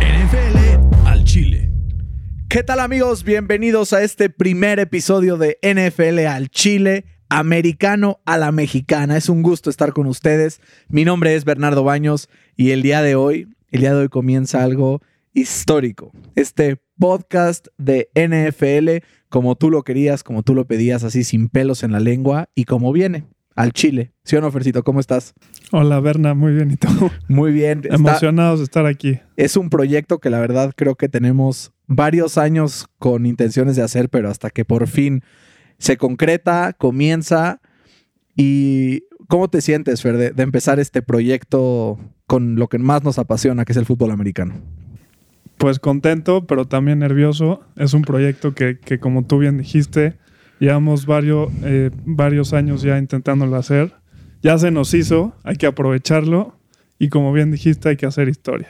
NFL al Chile. ¿Qué tal amigos? Bienvenidos a este primer episodio de NFL al Chile, americano a la mexicana. Es un gusto estar con ustedes. Mi nombre es Bernardo Baños y el día de hoy, el día de hoy comienza algo histórico. Este podcast de NFL, como tú lo querías, como tú lo pedías, así sin pelos en la lengua y como viene. Al Chile. ¿Sí o no, Fercito? ¿Cómo estás? Hola Berna, muy bien. ¿Y tú? Muy bien. Está- Emocionados de estar aquí. es un proyecto que la verdad creo que tenemos varios años con intenciones de hacer, pero hasta que por fin se concreta, comienza. ¿Y cómo te sientes, Fer, de, empezar este proyecto con lo que más nos apasiona, que es el fútbol americano? Pues contento, pero también nervioso. Es un proyecto que, que como tú bien dijiste, llevamos varios, eh, varios años ya intentándolo hacer. Ya se nos hizo, hay que aprovecharlo. Y como bien dijiste, hay que hacer historia.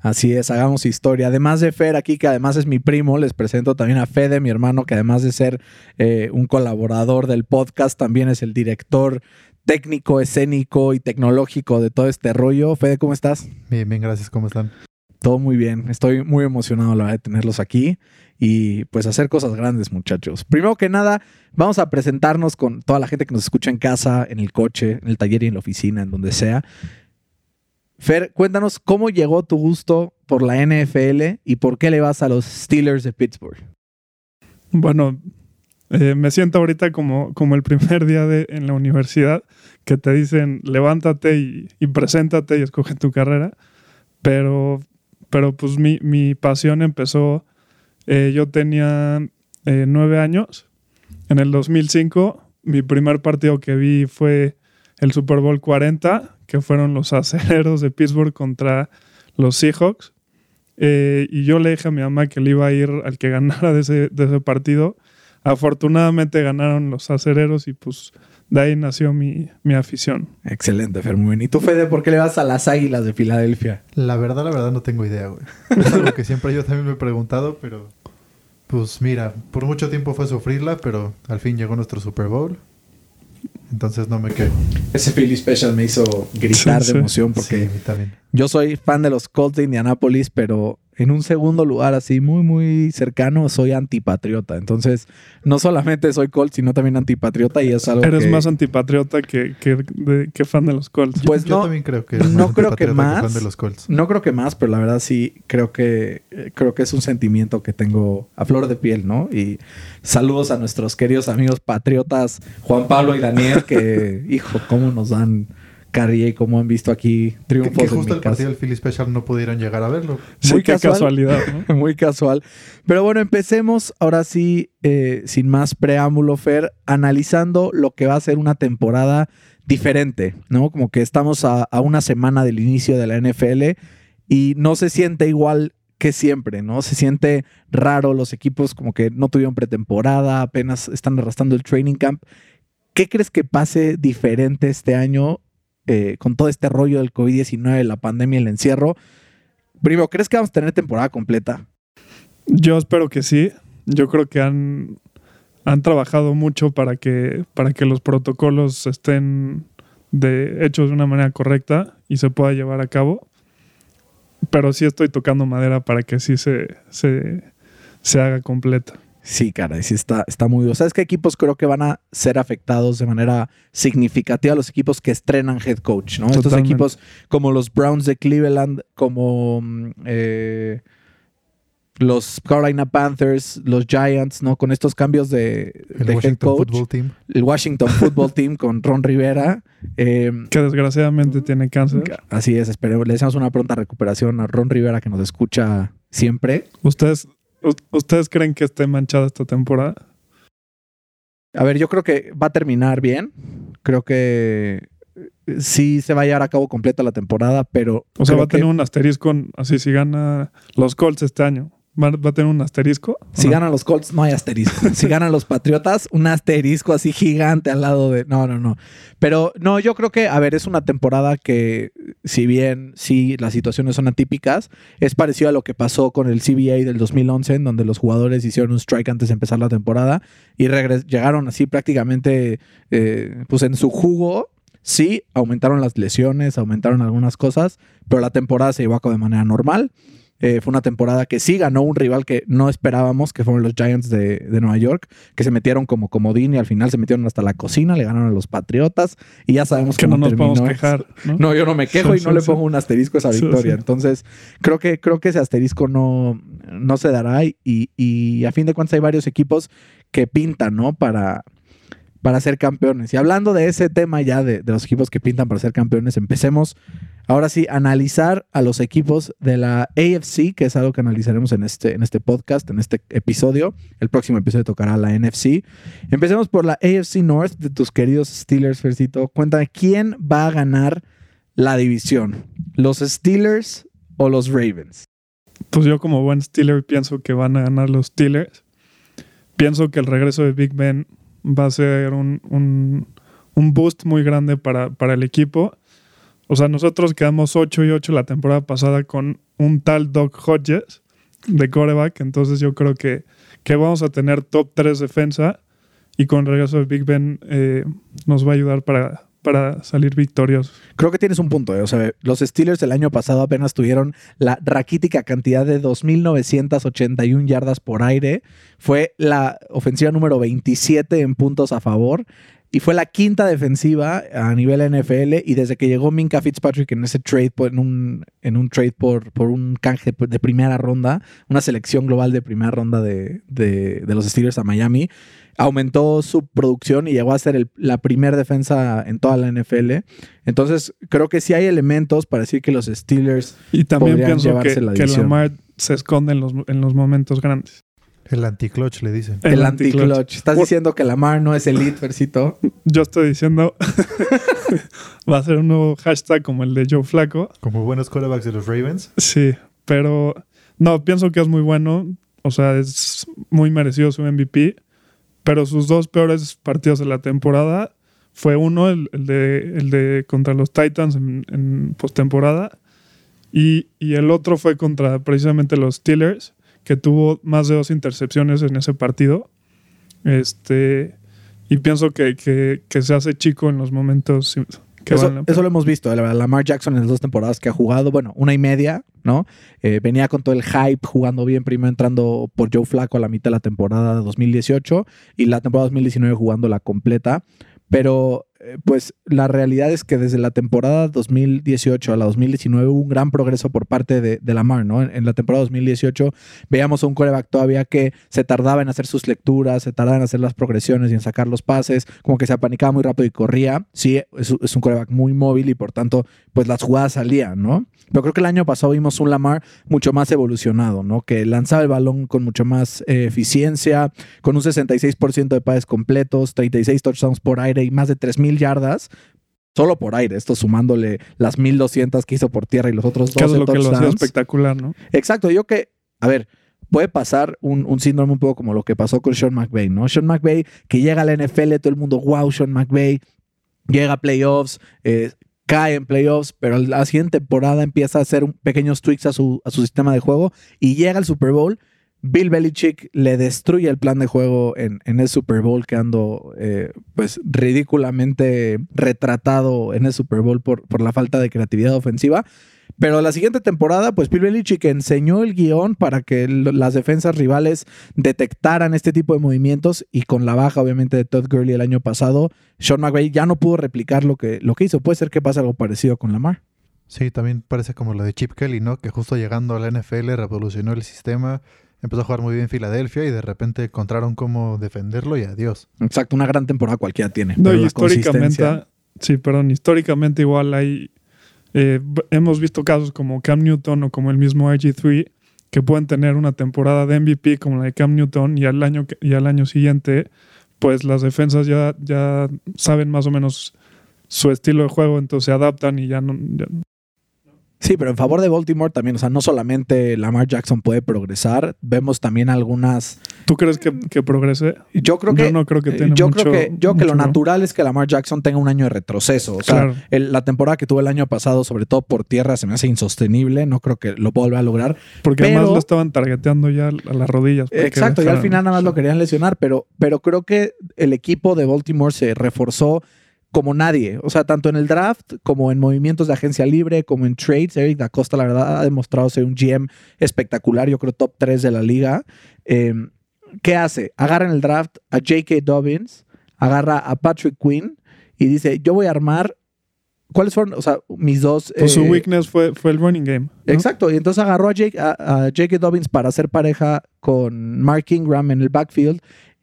Así es, hagamos historia. Además de Fer aquí, que además es mi primo, les presento también a Fede, mi hermano, que además de ser eh, un colaborador del podcast, también es el director técnico, escénico y tecnológico de todo este rollo. Fede, ¿cómo estás? Bien, bien, gracias. ¿Cómo están? Todo muy bien. Estoy muy emocionado, la verdad, de tenerlos aquí y pues hacer cosas grandes, muchachos. Primero que nada, vamos a presentarnos con toda la gente que nos escucha en casa, en el coche, en el taller y en la oficina, en donde sea. Fer, cuéntanos cómo llegó tu gusto por la NFL y por qué le vas a los Steelers de Pittsburgh. Bueno, eh, me siento ahorita como, como el primer día de, en la universidad que te dicen levántate y, preséntate y escoge tu carrera. Pero, pero pues mi, mi pasión empezó, eh, yo tenía eh, nueve años. En el 2005, mi primer partido que vi fue el Super Bowl 40, que fueron los aceleros de Pittsburgh contra los Seahawks. Eh, y yo le dije a mi mamá que le iba a ir al que ganara de ese, de ese partido. Afortunadamente ganaron los acereros y pues de ahí nació mi, mi afición. Excelente, Fer, muy bien. ¿Y tú, Fede, por qué le vas a las Águilas de Filadelfia? La verdad, la verdad no tengo idea, güey. Es algo que siempre yo también me he preguntado, pero... Pues mira, por mucho tiempo fue sufrirla, pero al fin llegó nuestro Super Bowl. Entonces no me quedo. Ese Philly Special me hizo gritar Sí, de sí. emoción Sí, porque a mí también. Yo soy fan de los Colts de Indianapolis, pero en un segundo lugar así muy, muy cercano soy antipatriota. Entonces, no solamente soy Colts, sino también antipatriota y es algo Eres que... más antipatriota que, que, de- que fan de los Colts. Yo- Pues yo no- también creo que... eres no más creo que más. fan de los Colts. No creo que más, pero la verdad sí creo que eh, creo que es un sentimiento que tengo a flor de piel, ¿no? Y saludos a nuestros queridos amigos patriotas Juan Pablo y Daniel, que, hijo, cómo nos dan carrilla y cómo han visto aquí Que, triunfos que en justo mi el partido del Philly Special no pudieron llegar a verlo. Sí, muy casual. casualidad, ¿no? Muy casual. Pero bueno, empecemos ahora sí, eh, sin más preámbulo, Fer, analizando lo que va a ser una temporada diferente, ¿no? Como que estamos a, a una semana del inicio de la NFL y no se siente igual que siempre, ¿no? Se siente raro, los equipos como que no tuvieron pretemporada, apenas están arrastrando el training camp. ¿Qué crees que pase diferente este año eh, con todo este rollo del COVID-19, la pandemia, el encierro? Primero, ¿crees que vamos a tener temporada completa? Yo espero que sí. Yo creo que han, han trabajado mucho para que, para que los protocolos estén de, hechos de una manera correcta y se pueda llevar a cabo. Pero sí estoy tocando madera para que sí se, se, se haga completa. Sí, caray, sí está, está muy duro. ¿Sabes qué equipos creo que van a ser afectados de manera significativa? Los equipos que estrenan head coach, ¿no? Estos equipos como los Browns de Cleveland, como mm, eh, los Carolina Panthers, los Giants, ¿no? Con estos cambios de, El de head Washington coach. Football Team. El Washington Football Team con Ron Rivera. Eh, Que desgraciadamente tiene cáncer. así es, esperemos. Le deseamos una pronta recuperación a Ron Rivera que nos escucha siempre. ¿Ustedes, ¿Ustedes creen que esté manchada esta temporada? A ver, yo creo que va a terminar bien. Creo que eh, sí se va a llevar a cabo completa la temporada, pero. O sea, va a tener que- un asterisco así si gana los Colts este año. Va, a tener un asterisco. ¿o Si no? ganan los Colts, no hay asterisco. si ganan los Patriotas, un asterisco así gigante al lado de. No, no, no. Pero no, yo creo que, a ver, es una temporada que, si bien sí las situaciones son atípicas, es parecido a lo que pasó con el CBA del 2011, en donde los jugadores hicieron un strike antes de empezar la temporada y llegaron así prácticamente, eh, pues en su jugo. Sí, aumentaron las lesiones, aumentaron algunas cosas, pero la temporada se llevó a cabo de manera normal. Eh, fue una temporada que sí ganó un rival que no esperábamos, que fueron los Giants de, de Nueva York, que se metieron como comodín y al final se metieron hasta la cocina, le ganaron a los Patriotas y ya sabemos que no nos podemos terminó eso. quejar. ¿no? No, yo no me quejo y no le pongo un asterisco a esa victoria. Entonces, creo que, creo que ese asterisco no, no se dará y, y a fin de cuentas hay varios equipos que pintan, ¿no? Para, para ser campeones. Y hablando de ese tema ya de, de los equipos que pintan para ser campeones, empecemos ahora sí a analizar a los equipos de la AFC, que es algo que analizaremos en este, en este podcast, en este episodio. El próximo episodio tocará la NFC. Empecemos por la AFC North de tus queridos Steelers, Fercito. Cuéntame, ¿quién va a ganar la división? ¿Los Steelers o los Ravens? Pues yo como buen Steeler pienso que van a ganar los Steelers. Pienso que el regreso de Big Ben va a ser un, un- un boost muy grande para, para el equipo. O sea, nosotros quedamos 8 y 8 la temporada pasada con un tal Doc Hodges de coreback. Entonces yo creo que, que vamos a tener top 3 defensa y con regreso de Big Ben eh, nos va a ayudar para, para salir victoriosos. Creo que tienes un punto. ¿eh? O sea, los Steelers el año pasado apenas tuvieron la raquítica cantidad de 2.981 yardas por aire. Fue la ofensiva número 27 en puntos a favor. Y fue la quinta defensiva a nivel NFL. Y desde que llegó Minka Fitzpatrick en ese trade, en un, en un trade por, por un canje de primera ronda, una selección global de primera ronda de- de los Steelers a Miami, aumentó su producción y llegó a ser el- la primera defensa en toda la NFL. Entonces, creo que sí hay elementos para decir que los Steelers. Y también Podrían pienso llevarse que, la que. Lamar se esconde en los, en los momentos grandes. El anticlutch le dicen. El, anti-clutch. anti-clutch. Estás Por- diciendo que Lamar no es elite, Versito. Yo estoy diciendo, va a ser un nuevo hashtag como el de Joe Flaco. Como buenos quarterbacks de los Ravens. Sí, pero no, pienso que es muy bueno. O sea, es muy merecido su MVP. Pero sus dos peores partidos de la temporada fue uno, el, de, el de contra los Titans en, en postemporada. Y, y el otro fue contra precisamente los Steelers, que tuvo más de dos intercepciones en ese partido. Este, y pienso que, que- se hace chico en los momentos Eso, pena. eso lo hemos visto. la verdad, Lamar Jackson en las dos temporadas que ha jugado, bueno, una y media, ¿no? Eh, venía con todo el hype, jugando bien, primero entrando por Joe Flaco a la mitad de la temporada 2018 y la temporada 2019 jugando la completa. Pero, eh, pues, la realidad es que desde la temporada 2018 a la 2019 hubo un gran progreso por parte de, Lamar, ¿no? En, la temporada 2018 veíamos a un quarterback todavía que se tardaba en hacer sus lecturas, se tardaba en hacer las progresiones y en sacar los pases, como que se apanicaba muy rápido y corría. Sí, es, un quarterback muy móvil y por tanto, pues las jugadas salían, ¿no? Pero creo que el año pasado vimos un Lamar mucho más evolucionado, ¿no? Que lanzaba el balón con mucho más eh, eficiencia, con un 66% de pases completos, 36 touchdowns por aire y más de 3.000 yardas. Solo por aire, esto sumándole las 1.200 que hizo por tierra y los otros 12 es lo que lo espectacular, ¿no? Exacto, yo que, a ver, puede pasar un, un síndrome un poco como lo que pasó con Sean McVay, ¿no? Sean McVay que llega a la NFL, todo el mundo, wow, Sean McVay, llega a playoffs, eh, cae en playoffs, pero la siguiente temporada empieza a hacer un, pequeños tweaks a su, a su sistema de juego y llega al Super Bowl. Bill Belichick le destruye el plan de juego en, en el Super Bowl, quedando eh, pues ridículamente retratado en el Super Bowl por, por la falta de creatividad ofensiva. Pero la siguiente temporada, pues Bill Belichick enseñó el guion para que las defensas rivales detectaran este tipo de movimientos y con la baja obviamente de Todd Gurley el año pasado, Sean McVay ya no pudo replicar lo que, lo que hizo. Puede ser que pase algo parecido con Lamar. Sí, también parece como lo de Chip Kelly, ¿no? Que justo llegando a la NFL revolucionó el sistema, empezó a jugar muy bien en Filadelfia y de repente encontraron cómo defenderlo y adiós. Exacto, una gran temporada cualquiera tiene. No, pero y la históricamente, consistencia- sí, perdón, históricamente igual hay, eh, hemos visto casos como Cam Newton o como el mismo RG3 que pueden tener una temporada de MVP como la de Cam Newton y al año, que- y al año siguiente, pues las defensas ya, ya saben más o menos su estilo de juego, entonces se adaptan y ya no... ya- Sí, pero en favor de Baltimore también, o sea, no solamente Lamar Jackson puede progresar, vemos también algunas... ¿Tú crees que, que progrese? Yo creo que... Yo no creo que tenga yo mucho- creo que, yo que lo natural es que Lamar Jackson tenga un año de retroceso. O sea, Claro. el- la temporada que tuvo el año pasado, sobre todo por tierra, se me hace insostenible. No creo que lo vuelva a lograr. Porque pero- además lo estaban targeteando ya a las rodillas. Exacto, y al final nada más lo querían lesionar, pero, pero creo que el equipo de Baltimore se reforzó como nadie. O sea, tanto en el draft como en movimientos de agencia libre, como en trades. Eric Da Costa, la verdad, ha demostrado ser un GM espectacular. Yo creo top 3 de la liga. Eh, ¿Qué hace? Agarra en el draft a J.K. Dobbins, agarra a Patrick Quinn y dice: Yo voy a armar. ¿Cuáles fueron? O sea, mis dos. Pues su eh, weakness fue, fue el running game. ¿no? Exacto, y entonces agarró a Jake, a, a J.K. Dobbins para hacer pareja con Mark Ingram en el backfield.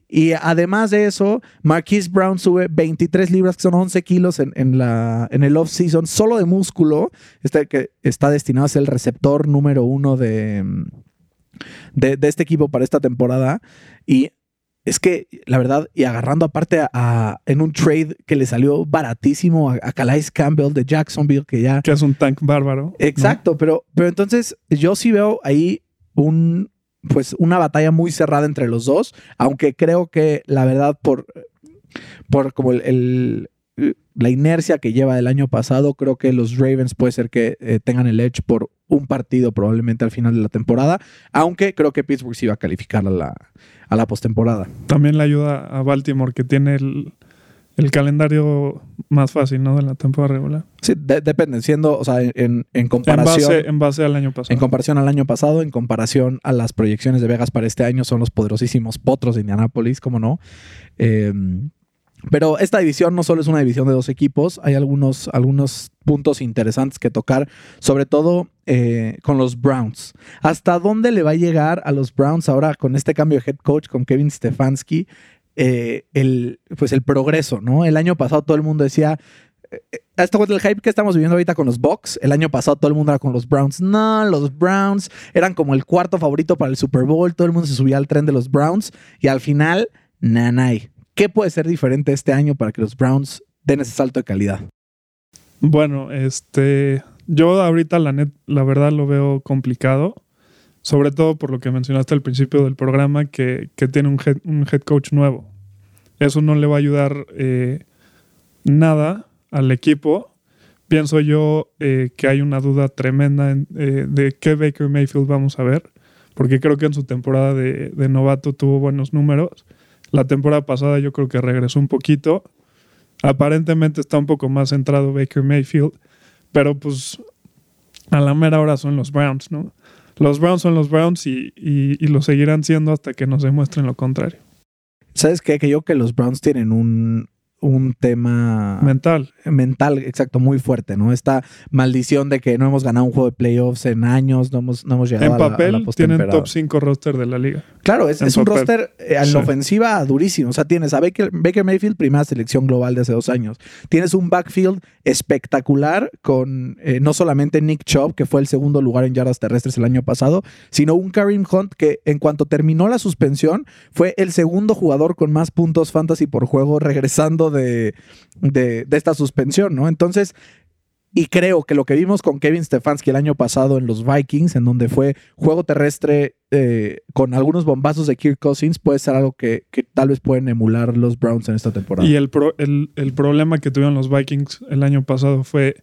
Y además de eso, Marquise Brown sube 23 libras, que son 11 kilos en, en la, en el off-season, solo de músculo. Este que está destinado a ser el receptor número uno de, de, de este equipo para esta temporada. Y es que, la verdad, y agarrando aparte a, a- en un trade que le salió baratísimo a, a Calais Campbell de Jacksonville, que ya Que es un tank bárbaro. ¿no? Exacto, pero, pero entonces yo sí veo ahí un, pues una batalla muy cerrada entre los dos, aunque creo que la verdad por, por como el, la inercia que lleva del año pasado, creo que los Ravens puede ser que eh, tengan el edge por un partido probablemente al final de la temporada, aunque creo que Pittsburgh sí va a calificar a la, a la postemporada. También le ayuda a Baltimore, que tiene el, el calendario más fácil, ¿no? De la temporada regular. Sí, de- depende, siendo, o sea, en, en En comparación... base, en base al año pasado. En comparación al año pasado, en comparación a las proyecciones de Vegas para este año, son los poderosísimos potros de Indianápolis, como no. Eh, pero esta división no solo es una división de dos equipos, hay algunos, algunos puntos interesantes que tocar, sobre todo eh, con los Browns. ¿Hasta dónde le va a llegar a los Browns ahora con este cambio de head coach con Kevin Stefanski? Eh, el, pues el progreso, ¿no? El año pasado todo el mundo decía, eh, esto es el hype que estamos viviendo ahorita con los Bucks. El año pasado todo el mundo era con los Browns. No, los Browns eran como el cuarto favorito para el Super Bowl. Todo el mundo se subía al tren de los Browns. Y al final, nanay. ¿Qué puede ser diferente este año para que los Browns den ese salto de calidad? Bueno, este. Yo ahorita la net, la verdad lo veo complicado. Sobre todo por lo que mencionaste al principio del programa, que, que tiene un head, un head coach nuevo. Eso no le va a ayudar eh, nada al equipo. Pienso yo eh, que hay una duda tremenda en, eh, de qué Baker Mayfield vamos a ver. Porque creo que en su temporada de, de novato tuvo buenos números. La temporada pasada yo creo que regresó un poquito. Aparentemente está un poco más centrado Baker Mayfield, pero pues a la mera hora son los Browns, ¿no? Los Browns son los Browns y, y- lo seguirán siendo hasta que nos demuestren lo contrario. ¿Sabes qué? Que yo que los Browns tienen un, un tema Mental. mental, exacto, muy fuerte, ¿no? Esta maldición de que no hemos ganado un juego de playoffs en años, no hemos, no hemos llegado En a la- a la, papel tienen top 5 roster de la liga. Claro, es, un roster eh, en Sí. la ofensiva durísimo. O sea, tienes a Baker, Baker Mayfield, primera selección global de hace dos años. Tienes un backfield espectacular con eh, no solamente Nick Chubb, que fue el segundo lugar en yardas terrestres el año pasado, sino un Kareem Hunt que en cuanto terminó la suspensión fue el segundo jugador con más puntos fantasy por juego regresando de, de, de esta suspensión, ¿no? Entonces, y creo que lo que vimos con Kevin Stefanski el año pasado en los Vikings, en donde fue juego terrestre eh, con algunos bombazos de Kirk Cousins, puede ser algo que, que tal vez pueden emular los Browns en esta temporada. Y el, pro- el, el problema que tuvieron los Vikings el año pasado fue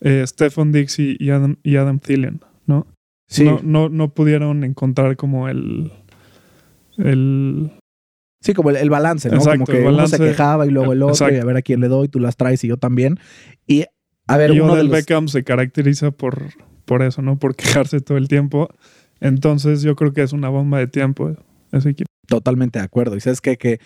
eh, Stephon y, y Adam, y Adam Thielen, ¿no? sí, No, no, no pudieron encontrar como el... el sí, como el, el balance, ¿no? Exacto, como que uno se quejaba y luego el otro, Exacto. y a ver a quién le doy, tú las traes y yo también. Y a ver, y uno de Odell los, Beckham se caracteriza por, por eso, ¿no? Por quejarse todo el tiempo. Entonces yo creo que es una bomba de tiempo ese equipo. Totalmente de acuerdo. Y sabes qué? que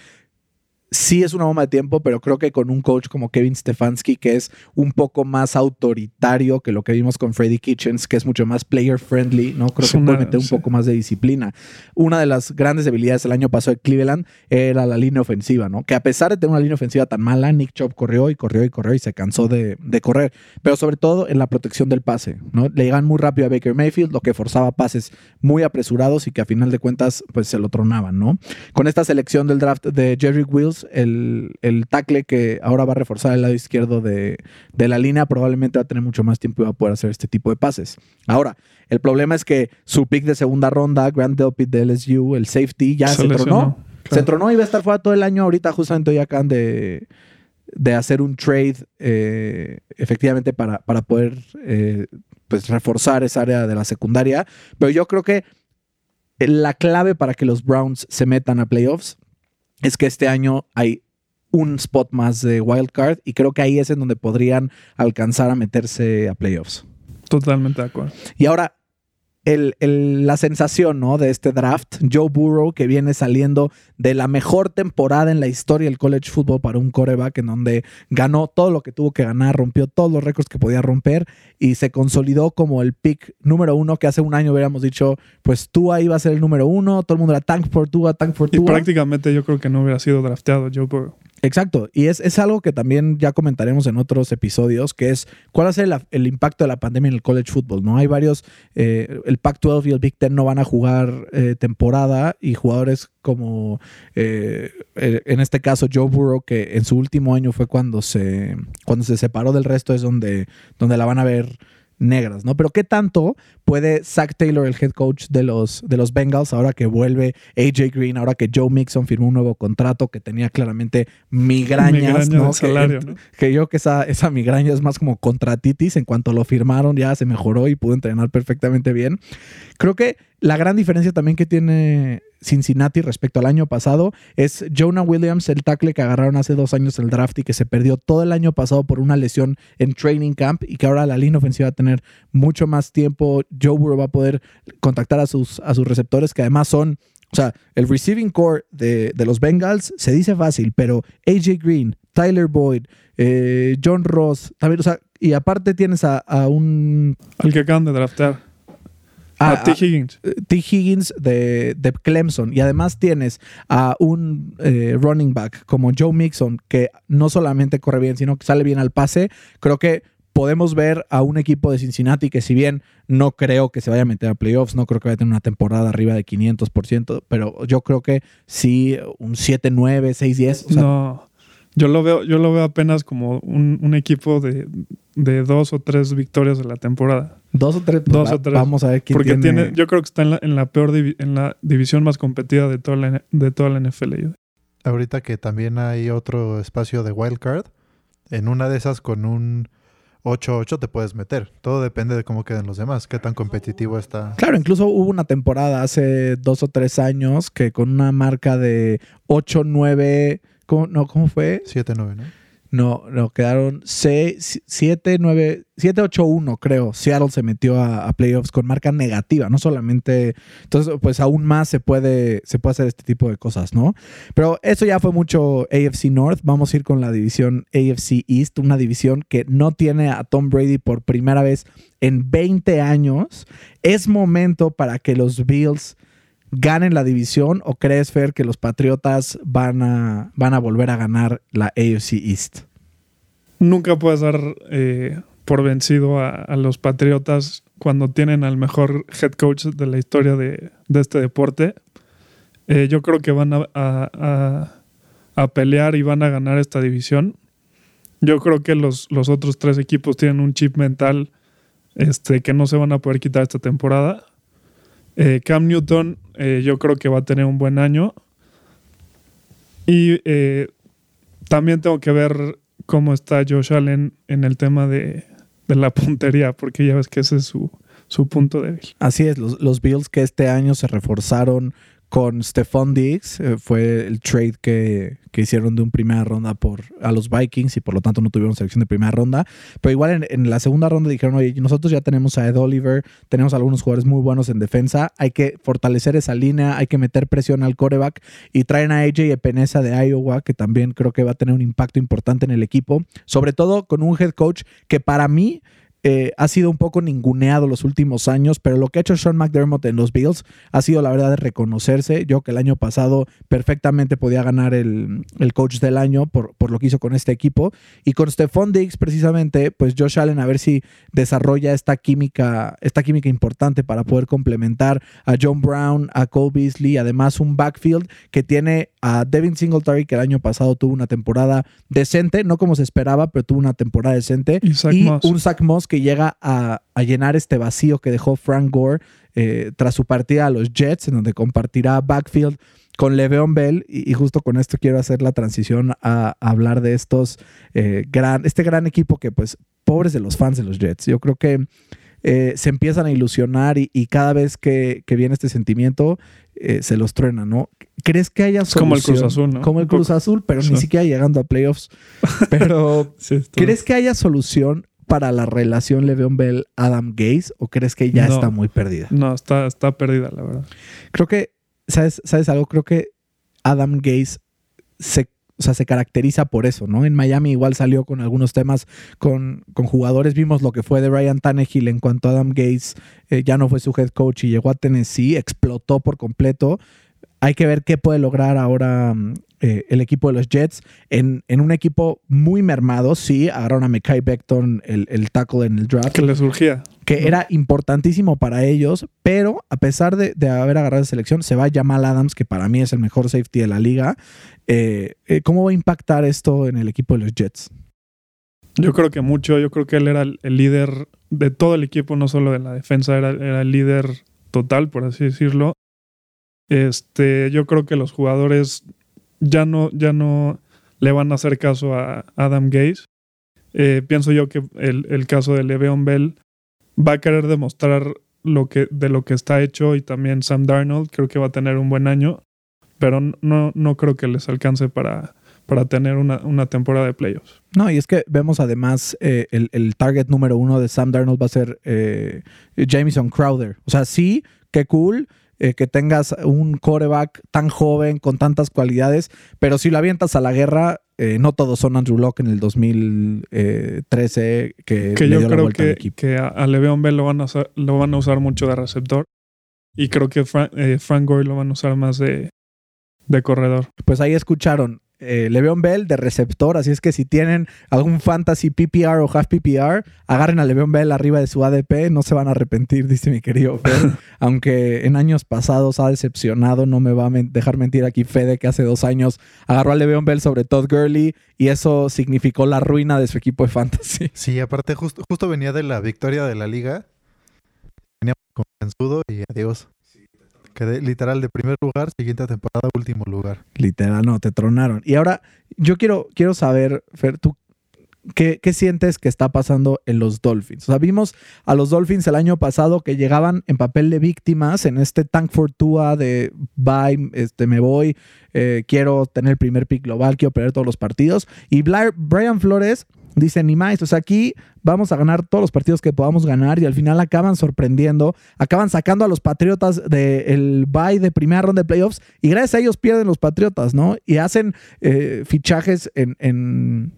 sí es una bomba de tiempo, pero creo que con un coach como Kevin Stefanski, que es un poco más autoritario que lo que vimos con Freddy Kitchens, que es mucho más player friendly, ¿no? Creo que puede meter un poco más de disciplina. Una de las grandes debilidades el año pasado de Cleveland era la línea ofensiva, ¿no? Que a pesar de tener una línea ofensiva tan mala, Nick Chubb corrió y corrió y corrió y se cansó de, de correr. Pero sobre todo en la protección del pase, ¿no? Le llegan muy rápido a Baker Mayfield, lo que forzaba pases muy apresurados y que a final de cuentas, pues se lo tronaban, ¿no? Con esta selección del draft de Jerry Wills, El, el tackle que ahora va a reforzar el lado izquierdo de, de la línea, probablemente va a tener mucho más tiempo y va a poder hacer este tipo de pases. Ahora, el problema es que su pick de segunda ronda, Grant Delpit de LSU, el safety, ya se, Se tronó. Se tronó y va a estar fuera todo el año. Ahorita justamente hoy acaban de, de hacer un trade eh, efectivamente para, para poder eh, pues reforzar esa área de la secundaria. Pero yo creo que la clave para que los Browns se metan a playoffs es que este año hay un spot más de wild card y creo que ahí es en donde podrían alcanzar a meterse a playoffs. Totalmente de acuerdo. Y ahora, el- el- la sensación ¿no? de este draft, Joe Burrow, que viene saliendo de la mejor temporada en la historia del college football para un coreback, en donde ganó todo lo que tuvo que ganar, rompió todos los récords que podía romper y se consolidó como el pick número uno, que hace un año hubiéramos dicho, pues ahí va a ser el número uno, todo el mundo era tank for Tua, tank for Y Tua. prácticamente yo creo que no hubiera sido drafteado Joe Burrow. Exacto, y es, es algo que también ya comentaremos en otros episodios, que es cuál va a ser el, el impacto de la pandemia en el college football, ¿no? Hay varios, eh, el Pac-12 y el Big Ten no van a jugar eh, temporada y jugadores como, eh, eh, en este caso, Joe Burrow, que en su último año fue cuando se, cuando se separó del resto, es donde, donde la van a ver negras, ¿no? Pero ¿qué tanto puede Zach Taylor, el head coach de los, de los Bengals, ahora que vuelve AJ Green, ahora que Joe Mixon firmó un nuevo contrato que tenía claramente migrañas, Migraña ¿no? salario, que, ¿no? que yo que esa, esa migraña es más como contratitis, en cuanto lo firmaron ya se mejoró y pudo entrenar perfectamente bien. Creo que la gran diferencia también que tiene Cincinnati respecto al año pasado es Jonah Williams, el tackle que agarraron hace dos años el draft y que se perdió todo el año pasado por una lesión en training camp y que ahora la línea ofensiva va a tener mucho más tiempo. Joe Burrow va a poder contactar a sus, a sus receptores que además son, o sea, el receiving core de, de los Bengals se dice fácil, pero AJ Green, Tyler Boyd, eh, John Ross, también, o sea, y aparte tienes a, a un... Al que acaban de draftear. A- A T. a- Higgins. eh, T. Higgins de, de Clemson y además tienes a un eh, running back como Joe Mixon que no solamente corre bien, sino que sale bien al pase, creo que podemos ver a un equipo de Cincinnati que si bien no creo que se vaya a meter a playoffs, no creo que vaya a tener una temporada arriba de 500%, pero yo creo que sí un 7-9, 6-10, o sea, no. Yo lo veo, yo lo veo apenas como un, un equipo de, de dos o tres victorias de la temporada. Dos o tres, pues, Dos va- o tres. vamos a ver quién Porque tiene, tiene, yo creo que está en la, en la peor divi- en la división más competida de toda la, de toda la NFL. Ahorita que también hay otro espacio de wildcard, en una de esas con un 8-8 te puedes meter. Todo depende de cómo queden los demás, qué tan competitivo está. Claro, incluso hubo una temporada hace dos o tres años que con una marca de 8-9, ¿cómo, no, ¿cómo fue? 7-9, ¿no? No, no, quedaron 7, 9, 7, 8, 1, creo. Seattle se metió a, a playoffs con marca negativa, no solamente. Entonces, pues aún más se puede, se puede hacer este tipo de cosas, ¿no? Pero eso ya fue mucho AFC North. Vamos a ir con la división AFC East, una división que no tiene a Tom Brady por primera vez en 20 años. Es momento para que los Bills ganen la división o crees, Fer, que los Patriotas van a, van a volver a ganar la AFC East? Nunca puedes dar eh, por vencido a, los Patriotas cuando tienen al mejor head coach de la historia de, este deporte. Eh, yo creo que van a, a- a- a pelear y van a ganar esta división. Yo creo que los, los otros tres equipos tienen un chip mental este, que no se van a poder quitar esta temporada. Eh, Cam Newton, eh, yo creo que va a tener un buen año. Y eh, también tengo que ver cómo está Josh Allen en el tema de, de la puntería, porque ya ves que ese es su, su punto débil. Así es, los, los Bills que este año se reforzaron con Stephon Diggs, eh, fue el trade que, que hicieron de un primera ronda por, a los Vikings y por lo tanto no tuvieron selección de primera ronda. Pero igual en, la segunda ronda dijeron, oye, nosotros ya tenemos a Ed Oliver, tenemos algunos jugadores muy buenos en defensa, hay que fortalecer esa línea, hay que meter presión al coreback y traen a AJ Epinesa de Iowa, que también creo que va a tener un impacto importante en el equipo, sobre todo con un head coach que para mí eh, ha sido un poco ninguneado los últimos años, pero lo que ha hecho Sean McDermott en los Bills ha sido la verdad de reconocerse. Yo que el año pasado perfectamente podía ganar el, el coach del año por, por, lo que hizo con este equipo. Y con Stephon Diggs, precisamente, pues Josh Allen a ver si desarrolla esta química, esta química importante para poder complementar a John Brown, a Cole Beasley, además un backfield que tiene a Devin Singletary, que el año pasado tuvo una temporada decente, no como se esperaba, pero tuvo una temporada decente. Y, Zach y Moss. un Zach Moss que llega a, a llenar este vacío que dejó Frank Gore eh, tras su partida a los Jets, en donde compartirá backfield con Le'Veon Bell y, y, justo con esto quiero hacer la transición a, a hablar de estos eh, gran, este gran equipo que pues pobres de los fans de los Jets. Yo creo que eh, se empiezan a ilusionar y, y cada vez que, que, viene este sentimiento eh, se los truena, ¿no? ¿Crees que haya solución? como el Cruz Azul, ¿no? Como el Cruz Azul, pero sí. ni siquiera llegando a playoffs. Pero sí, ¿crees que haya solución para la relación Le'Veon Bell-Adam Gaze o crees que ya no, está muy perdida? No, está, está perdida, la verdad. Creo que, ¿sabes, ¿sabes algo? Creo que Adam Gaze se, o sea, se caracteriza por eso, ¿no? En Miami igual salió con algunos temas con, con jugadores. Vimos lo que fue de Ryan Tannehill en cuanto Adam Gaze eh, ya no fue su head coach y llegó a Tennessee, explotó por completo. Hay que ver qué puede lograr ahora eh, el equipo de los Jets en, en, un equipo muy mermado. Sí, agarraron a Mekai Beckton, el, el, tackle en el draft. Que le surgía. Que ¿no? era importantísimo para ellos, pero a pesar de, de, haber agarrado esa selección, se va Jamal Adams, que para mí es el mejor safety de la liga. Eh, eh, ¿Cómo va a impactar esto en el equipo de los Jets? Yo creo que mucho. Yo creo que él era el, el líder de todo el equipo, no solo de la defensa, era, era el líder total, por así decirlo. Este, yo creo que los jugadores ya no, ya no le van a hacer caso a Adam Gaze. Eh, pienso yo que el, el, caso de Le'Veon Bell va a querer demostrar lo que, de lo que está hecho y también Sam Darnold creo que va a tener un buen año, pero no, no creo que les alcance para, para tener una, una, temporada de playoffs. No, y es que vemos además eh, el, el, target número uno de Sam Darnold va a ser eh, Jamison Crowder. O sea, sí, qué cool eh, que tengas un coreback tan joven, con tantas cualidades, pero si lo avientas a la guerra, eh, no todos son Andrew Locke en el 2013 que, que le yo dio creo la vuelta que, al equipo. que a, a Le'Veon Bell lo van, a usar, lo van a usar mucho de receptor y creo que Frank, eh, Frank Gore lo van a usar más de, de corredor. Pues ahí escucharon eh, Le'Veon Bell de receptor, así es que si tienen algún fantasy PPR o half PPR, agarren a Le'Veon Bell arriba de su ADP, no se van a arrepentir, dice mi querido Fede. Aunque en años pasados ha decepcionado, no me va a men dejar mentir aquí Fede, que hace dos años agarró a Le'Veon Bell sobre Todd Gurley y eso significó la ruina de su equipo de fantasy. Sí, aparte justo, justo venía de la victoria de la liga, venía confianzudo y adiós. Quedé literal de primer lugar, siguiente temporada, último lugar. Literal, no, te tronaron. Y ahora, yo quiero, quiero saber, Fer, tú, ¿qué, ¿qué, sientes que está pasando en los Dolphins? O sea, vimos a los Dolphins el año pasado que llegaban en papel de víctimas en este Tank for Tua de bye, este, me voy, eh, quiero tener el primer pick global, quiero perder todos los partidos. Y Brian Flores dice ni más. O sea, aquí vamos a ganar todos los partidos que podamos ganar y al final acaban sorprendiendo, acaban sacando a los Patriotas del bye de primera ronda de playoffs y gracias a ellos pierden los Patriotas, ¿no? Y hacen eh, fichajes en, en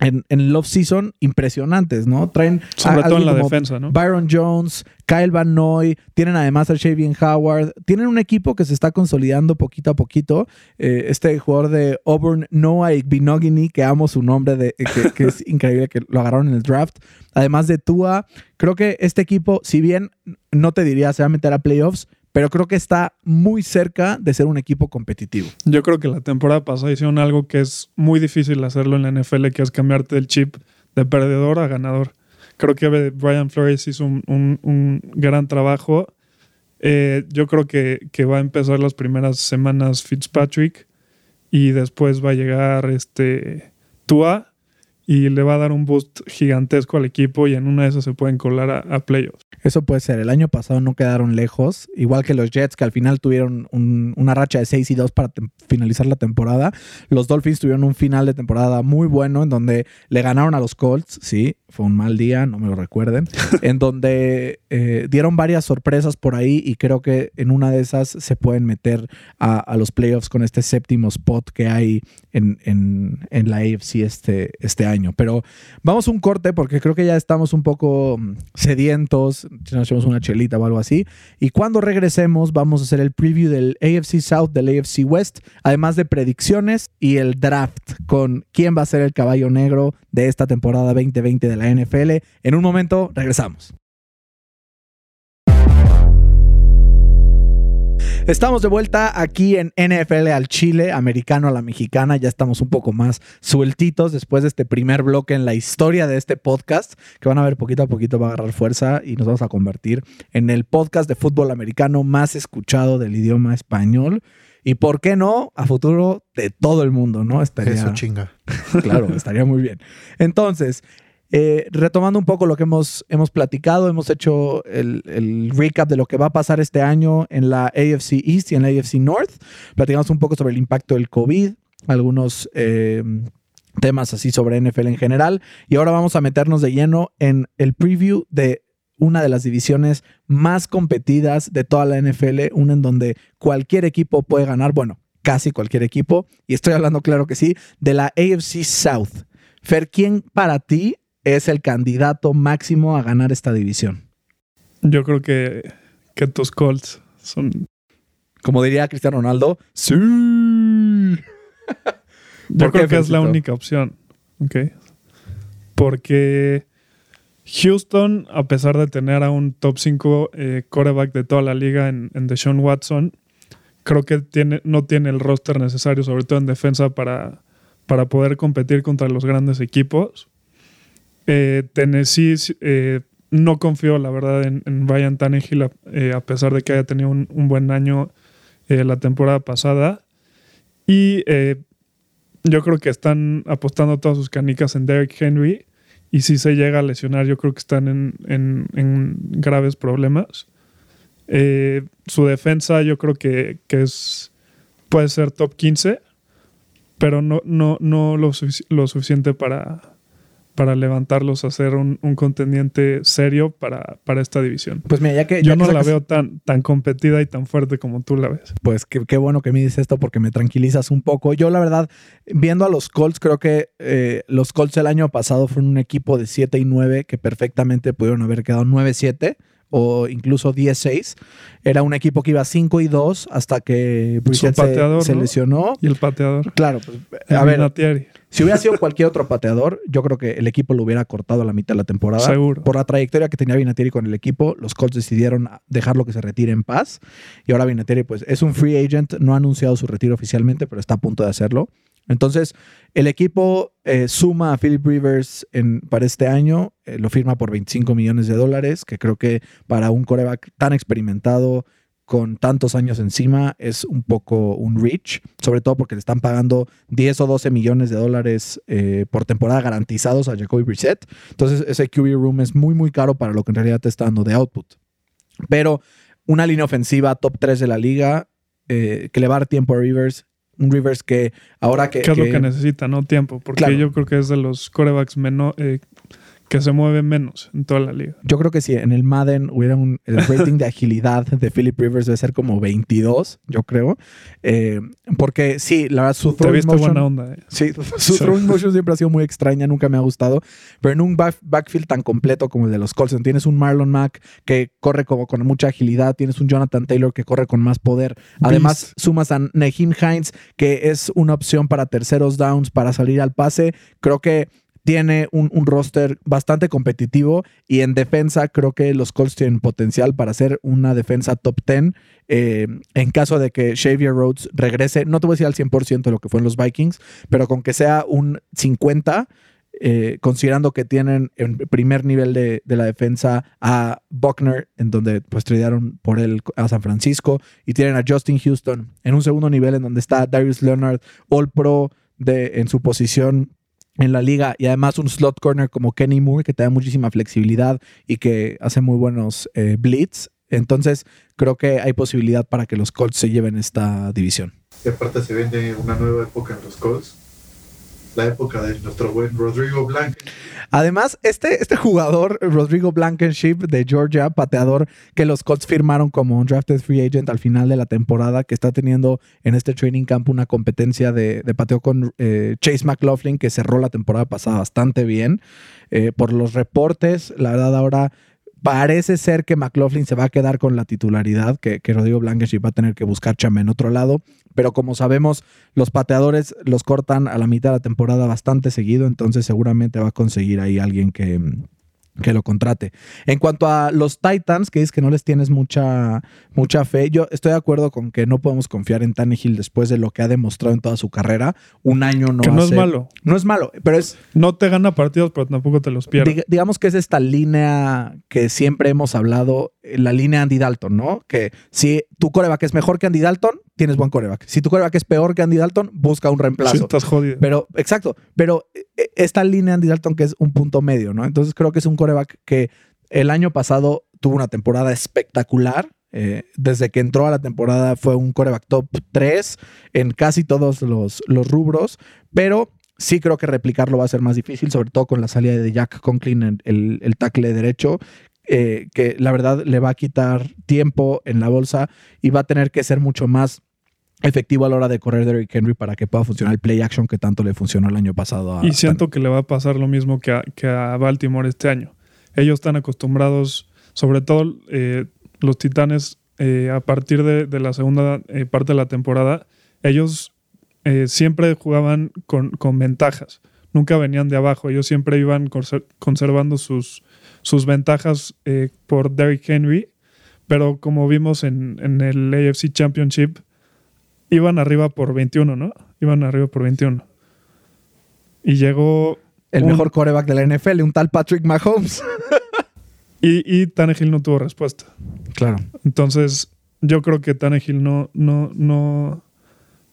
en, en el off-season impresionantes, ¿no? Traen sobre todo en la defensa, ¿no? Byron Jones, Kyle Van Noy, tienen además a Shavian Howard, tienen un equipo que se está consolidando poquito a poquito. Eh, este jugador de Auburn, Noah Igbinogini, que amo su nombre, de, que, que es increíble que lo agarraron en el draft. Además de Tua, creo que este equipo, si bien no te diría se va a meter a playoffs, pero creo que está muy cerca de ser un equipo competitivo. Yo creo que la temporada pasada hicieron algo que es muy difícil hacerlo en la NFL, que es cambiarte el chip de perdedor a ganador. Creo que Brian Flores hizo un, gran trabajo. Eh, yo creo que, que, va a empezar las primeras semanas Fitzpatrick y después va a llegar este Tua y le va a dar un boost gigantesco al equipo y en una de esas se pueden colar a, a playoffs. Eso puede ser. El año pasado no quedaron lejos, igual que los Jets que al final tuvieron un, una racha de 6 y 2 para finalizar la temporada. Los Dolphins tuvieron un final de temporada muy bueno en donde le ganaron a los Colts, sí, fue un mal día, no me lo recuerden, en donde eh, dieron varias sorpresas por ahí y creo que en una de esas se pueden meter a, a los playoffs con este séptimo spot que hay en, en, en la AFC este, este año. Pero vamos a un corte porque creo que ya estamos un poco mm, sedientos, nos echamos una chelita o algo así. Y cuando regresemos vamos a hacer el preview del AFC South, del AFC West, además de predicciones y el draft con quién va a ser el caballo negro de esta temporada 2020 de la NFL. En un momento regresamos. Estamos de vuelta aquí en NFL al Chile, americano a la mexicana. Ya estamos un poco más sueltitos después de este primer bloque en la historia de este podcast, que van a ver poquito a poquito va a agarrar fuerza y nos vamos a convertir en el podcast de fútbol americano más escuchado del idioma español. Y por qué no, a futuro de todo el mundo, ¿no? Estaría, Eso chinga. claro, estaría muy bien. Entonces, eh, retomando un poco lo que hemos, hemos platicado, hemos hecho el, el, recap de lo que va a pasar este año en la AFC East y en la AFC North. Platicamos un poco sobre el impacto del COVID, algunos eh, temas así sobre NFL en general. Y ahora vamos a meternos de lleno en el preview de una de las divisiones más competidas de toda la NFL, una en donde cualquier equipo puede ganar, bueno, casi cualquier equipo, y estoy hablando claro que sí, de la AFC South. Fer, ¿quién para ti es el candidato máximo a ganar esta división? Yo creo que, que tus Colts son. Como diría Cristiano Ronaldo, sí. Yo creo que es la única opción. ¿ok? Porque Houston, a pesar de tener a un top 5 eh, quarterback de toda la liga en, en Deshaun Watson, creo que tiene, no tiene el roster necesario, sobre todo en defensa, para, para poder competir contra los grandes equipos. Eh, Tennessee eh, no confío, la verdad, en, en Brian Tannehill, a, eh, pesar de que haya tenido un, buen año eh, la temporada pasada. Y yo creo que están apostando todas sus canicas en Derrick Henry. Y si se llega a lesionar, yo creo que están en, en, en graves problemas. su defensa, yo creo que, que, es, puede ser top 15, pero no, no, no lo, lo suficiente para, para levantarlos a ser un, un contendiente serio para, para, esta división. Pues mira, ya que yo ya no que la veo tan, tan competida y tan fuerte como tú la ves. Pues qué, qué, bueno que me dices esto porque me tranquilizas un poco. Yo la verdad, viendo a los Colts, creo que eh, los Colts el año pasado fueron un equipo de 7 y 9 que perfectamente pudieron haber quedado 9-7 o incluso 10-6. Era un equipo que iba 5 y 2 hasta que Brissett se, se ¿no? lesionó. Y el pateador. Claro, pues, a ver, si hubiera sido cualquier otro pateador, yo creo que el equipo lo hubiera cortado a la mitad de la temporada. Seguro. Por la trayectoria que tenía Vinatieri con el equipo, los Colts decidieron dejarlo que se retire en paz. Y ahora Vinatieri, pues, es un free agent, no ha anunciado su retiro oficialmente, pero está a punto de hacerlo. Entonces, el equipo eh, suma a Philip Rivers para este año, eh, lo firma por 25 millones de dólares, que creo que para un coreback tan experimentado, con tantos años encima, es un poco un reach, sobre todo porque le están pagando 10 o 12 millones de dólares eh, por temporada garantizados a Jacoby Brissett. Entonces, ese QB room es muy, muy caro para lo que en realidad te está dando de output. Pero una línea ofensiva top 3 de la liga, que le va a dar tiempo a Rivers, un Rivers que ahora que... ¿Qué es que, lo que necesita, no? Tiempo. Porque claro. yo creo que es de los corebacks menos... Eh, que se mueve menos en toda la liga. Yo creo que si en el Madden hubiera un el rating de agilidad de Philip Rivers debe ser como 22, yo creo. Eh, porque sí, la verdad, su throwing motion... buena onda. Eh. Sí, su throwing motion siempre ha sido muy extraña, nunca me ha gustado. Pero en un back, backfield tan completo como el de los Colts, tienes un Marlon Mack que corre como con mucha agilidad, tienes un Jonathan Taylor que corre con más poder. Además, Beast. sumas a Nahim Hines, que es una opción para terceros downs, para salir al pase. Creo que tiene un, roster bastante competitivo y en defensa creo que los Colts tienen potencial para hacer una defensa top 10 eh, en caso de que Xavier Rhodes regrese, no te voy a decir al 100% de lo que fue en los Vikings, pero con que sea un 50, eh, considerando que tienen en primer nivel de, de, la defensa a Buckner, en donde pues tradearon por él a San Francisco, y tienen a Justin Houston en un segundo nivel en donde está Darius Leonard, All Pro de, en su posición en la liga y además un slot corner como Kenny Moore que te da muchísima flexibilidad y que hace muy buenos eh, blitz. Entonces creo que hay posibilidad para que los Colts se lleven esta división. Y aparte se vende una nueva época en los Colts. La época de nuestro buen Rodrigo Blanco. Además, este, este jugador, Rodrigo Blankenship de Georgia, pateador que los Colts firmaron como un drafted free agent al final de la temporada, que está teniendo en este training camp una competencia de, de pateo con eh, Chase McLaughlin, que cerró la temporada pasada bastante bien. Eh, por los reportes, la verdad ahora parece ser que McLaughlin se va a quedar con la titularidad, que, que Rodrigo Blankenship va a tener que buscar chamba en otro lado. Pero como sabemos, los pateadores los cortan a la mitad de la temporada bastante seguido, entonces seguramente va a conseguir ahí alguien que, que lo contrate. En cuanto a los Titans, que dices que no les tienes mucha, mucha fe, yo estoy de acuerdo con que no podemos confiar en Tannehill después de lo que ha demostrado en toda su carrera. Un año no que no es malo. No es malo, pero es, No te gana partidos, pero tampoco te los pierde. Diga- digamos que es esta línea que siempre hemos hablado, la línea Andy Dalton, ¿no? Que si tu coreback es mejor que Andy Dalton, tienes buen coreback. Si tu coreback es peor que Andy Dalton, busca un reemplazo. Sí, estás jodido. Pero, exacto, pero eh, esta línea Andy Dalton que es un punto medio, ¿no? Entonces creo que es un coreback que el año pasado tuvo una temporada espectacular. eh, desde que entró a la temporada fue un coreback top 3 en casi todos los, los rubros, pero sí creo que replicarlo va a ser más difícil, sobre todo con la salida de Jack Conklin, el, el, el tackle derecho, eh, que la verdad le va a quitar tiempo en la bolsa y va a tener que ser mucho más efectivo a la hora de correr Derrick Henry para que pueda funcionar el play action que tanto le funcionó el año pasado. A Y siento que le va a pasar lo mismo que a, que a Baltimore este año. Ellos están acostumbrados, sobre todo eh, los Titanes, eh, a partir de, de la segunda eh, parte de la temporada, ellos eh, siempre jugaban con, con ventajas. Nunca venían de abajo. Ellos siempre iban conser- conservando sus, sus ventajas por Derrick Henry. Pero como vimos en, en el AFC Championship, iban arriba por 21, ¿no? Iban arriba por 21. Y llegó el un- mejor coreback de la NFL, un tal Patrick Mahomes. Y, y Tannehill no tuvo respuesta. Claro. Entonces, yo creo que Tannehill no, no, no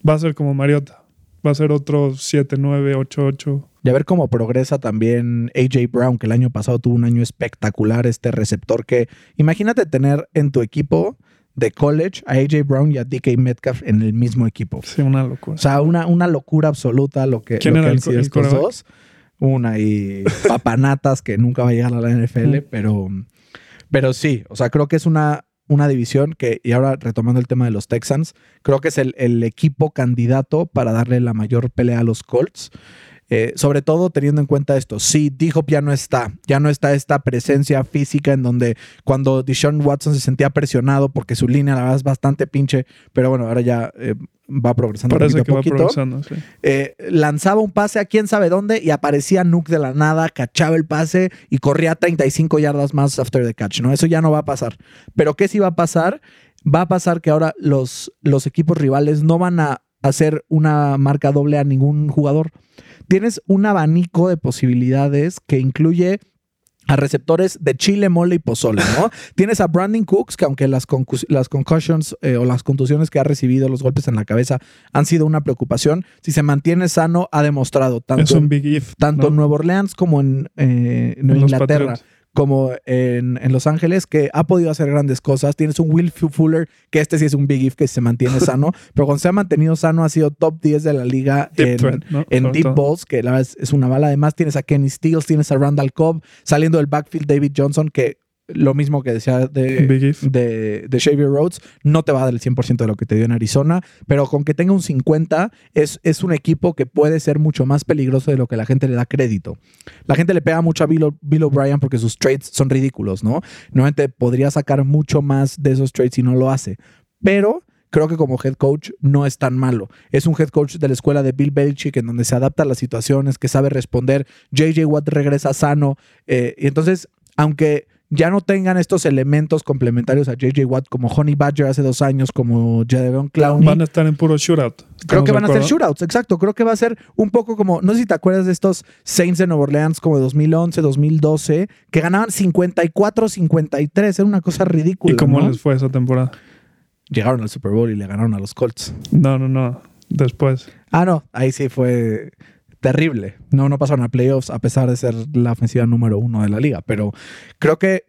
va a ser como Mariota. Va a ser otro 7-9, 8-8. Y a ver cómo progresa también AJ Brown, que el año pasado tuvo un año espectacular, este receptor que imagínate tener en tu equipo de college a AJ Brown y a DK Metcalf en el mismo equipo. Sí, una locura. O sea, una, una locura absoluta lo que, ¿Quién lo era que el han co- sido el estos dos. Una y papanatas que nunca va a llegar a la NFL, pero, pero sí, o sea, creo que es una, una división que, y ahora retomando el tema de los Texans, creo que es el, el equipo candidato para darle la mayor pelea a los Colts. Eh, sobre todo teniendo en cuenta esto, sí, D-Hop ya no está, ya no está esta presencia física en donde cuando Deshaun Watson se sentía presionado porque su línea la verdad es bastante pinche, pero bueno, ahora ya eh, va progresando Parece que poquito a va progresando. sí. Eh, lanzaba un pase a quién sabe dónde y aparecía Nuke de la nada, cachaba el pase y corría 35 yardas más after the catch, ¿no? Eso ya no va a pasar. Pero ¿qué sí va a pasar? Va a pasar que ahora los, los equipos rivales no van a hacer una marca doble a ningún jugador. Tienes un abanico de posibilidades que incluye a receptores de chile, mole y pozole, ¿no? Tienes a Brandon Cooks, que aunque las, concus- las concussions eh, o las contusiones que ha recibido, los golpes en la cabeza, han sido una preocupación, si se mantiene sano, ha demostrado Es tanto, un en, big if. tanto ¿no? en Nueva Orleans como en, eh, En Inglaterra. Patriots. Como en, en Los Ángeles, que ha podido hacer grandes cosas. Tienes un Will Fuller, que este sí es un big if que se mantiene sano, pero cuando se ha mantenido sano, ha sido top 10 de la liga Deep en, threat, ¿no? en deep todo. balls, que la verdad es, es una bala. Además, tienes a Kenny Stills, tienes a Randall Cobb, saliendo del backfield David Johnson, que lo mismo que decía de, de, de Xavier Rhodes, no te va a dar el 100% de lo que te dio en Arizona, pero con que tenga un 50 es, es un equipo que puede ser mucho más peligroso de lo que la gente le da crédito. La gente le pega mucho a Bill, O'Brien porque sus trades son ridículos, ¿no? Normalmente podría sacar mucho más de esos trades y no lo hace, pero creo que como head coach no es tan malo. Es un head coach de la escuela de Bill Belichick en donde se adapta a las situaciones, que sabe responder. JJ Watt regresa sano. eh, y entonces, aunque ya no tengan estos elementos complementarios a JJ Watt como Honey Badger hace dos años, como Jadavion Clowney, Van a estar en puro shootout. Creo ¿Estamos que van a ser shootouts, exacto. Creo que va a ser un poco como, no sé si te acuerdas de estos Saints de Nueva Orleans como de 2011, 2012, que ganaban 54, 53. Era una cosa ridícula. ¿Y cómo ¿no? les fue esa temporada? Llegaron al Super Bowl y le ganaron a los Colts. No, no, no. Después. Ah, no, ahí sí fue terrible. No, no pasaron a playoffs a pesar de ser la ofensiva número uno de la liga. Pero creo que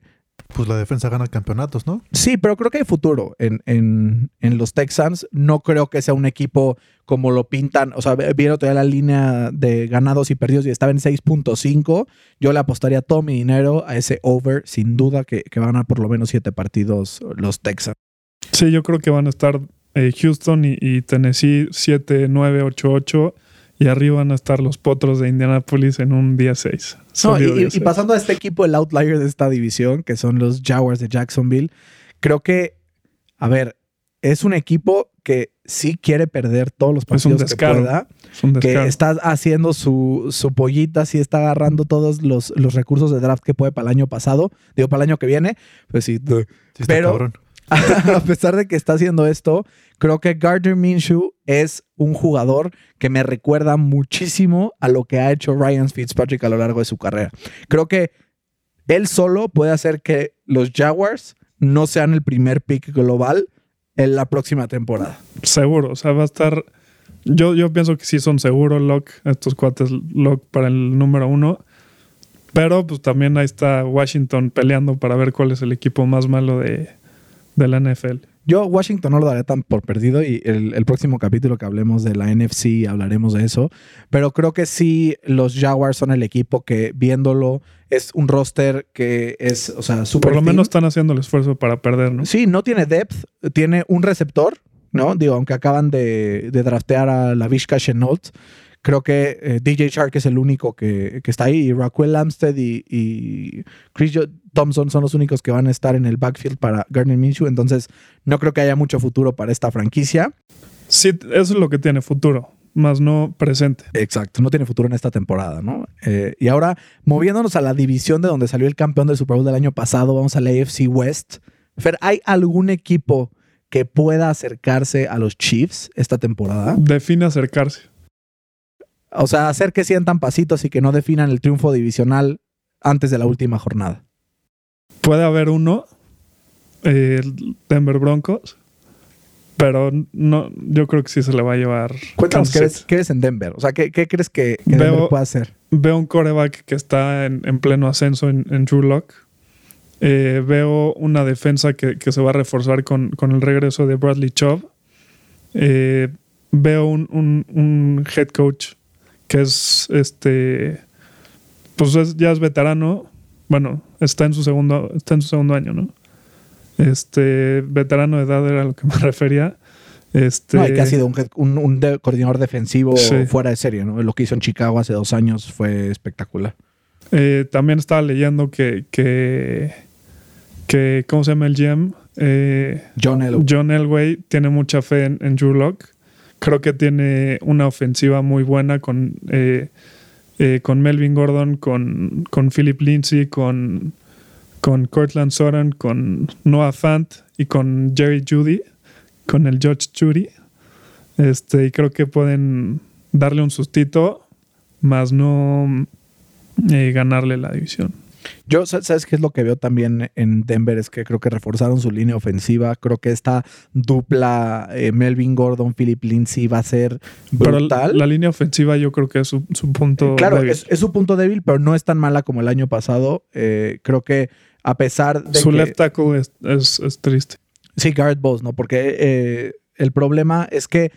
Pues la defensa gana campeonatos, ¿no? Sí, pero creo que hay futuro en, en, en los Texans. No creo que sea un equipo como lo pintan. O sea, vieron todavía la línea de ganados y perdidos y estaba en 6.5. Yo le apostaría todo mi dinero a ese over, sin duda, que, que van a ganar por lo menos siete partidos los Texans. Sí, yo creo que van a estar eh, Houston y, y Tennessee 7, 9, 8, 8. Y arriba van a estar los potros de Indianapolis en un día 6. No, y, y, pasando a este equipo, el outlier de esta división, que son los Jaguars de Jacksonville, creo que, a ver, es un equipo que sí quiere perder todos los partidos que pueda, que está haciendo su, su pollita, sí está agarrando todos los, los recursos de draft que puede para el año pasado, digo, para el año que viene, pues sí, Sí, está pero cabrón. a pesar de que está haciendo esto, creo que Gardner Minshew es un jugador que me recuerda muchísimo a lo que ha hecho Ryan Fitzpatrick a lo largo de su carrera. Creo que él solo puede hacer que los Jaguars no sean el primer pick global en la próxima temporada. Seguro, o sea, va a estar. Yo, yo pienso que sí son seguros Lock, estos cuates Lock para el número uno. Pero pues también ahí está Washington peleando para ver cuál es el equipo más malo de, de la NFL. Yo Washington no lo daré tan por perdido y el, el, próximo capítulo que hablemos de la NFC hablaremos de eso, pero creo que sí los Jaguars son el equipo que viéndolo es un roster que es, o sea, súper Por lo menos están haciendo el esfuerzo para perder, ¿no? Sí, no tiene depth, tiene un receptor, ¿no? Digo, aunque acaban de, de draftear a la Vishka Chenault, creo que eh, DJ Shark es el único que, que, está ahí y Raquel Lamstead y, y Chris Thompson son los únicos que van a estar en el backfield para Gardner Minshew, entonces no creo que haya mucho futuro para esta franquicia. Sí, eso es lo que tiene futuro, más no presente. Exacto, no tiene futuro en esta temporada, ¿no? Eh, y ahora, moviéndonos a la división de donde salió el campeón del Super Bowl del año pasado, vamos a la AFC West. Fer, ¿hay algún equipo que pueda acercarse a los Chiefs esta temporada? Define acercarse. O sea, hacer que sientan pasitos y que no definan el triunfo divisional antes de la última jornada. Puede haber uno, eh, Denver Broncos, pero no, yo creo que sí se le va a llevar. Cuéntanos, ¿qué ves, ¿qué ves, en Denver? O sea, ¿qué, qué crees que, que Veo- Denver puede hacer? Veo un coreback que está en, en pleno ascenso en, en Drew Lock. veo una defensa que, que se va a reforzar con, con el regreso de Bradley Chubb. Eh, veo un, un- un head coach que es este. Pues es- ya es veterano. Bueno, está en su segundo, está en su segundo año, ¿no? Este veterano de edad era a lo que me refería. Este, No, y que ha sido un, un- un de- coordinador defensivo Sí. fuera de serie, ¿no? Lo que hizo en Chicago hace dos años fue espectacular. Eh, también estaba leyendo que, que, que ¿cómo se llama el GM? Eh, John Elway. John Elway tiene mucha fe en, en Drew Lock. Creo que tiene una ofensiva muy buena con, eh, eh, con Melvin Gordon, con, con Philip Lindsay, con, con Cortland Sutton, con Noah Fant y con Jerry Judy, con el Judge Judy. Este, y creo que pueden darle un sustito, más no eh, ganarle la división. Yo, sa- ¿sabes qué es lo que veo también en Denver? Es que creo que reforzaron su línea ofensiva. Creo que esta dupla eh, Melvin Gordon, Philip Lindsay va a ser brutal. la, la línea ofensiva yo creo que es su, su punto claro, débil. es, es su punto débil, pero no es tan mala como el año pasado. Eh, creo que a pesar de Su que... left tackle es, es- es triste. Sí, Garrett Bowles, ¿no? Porque eh, el problema es que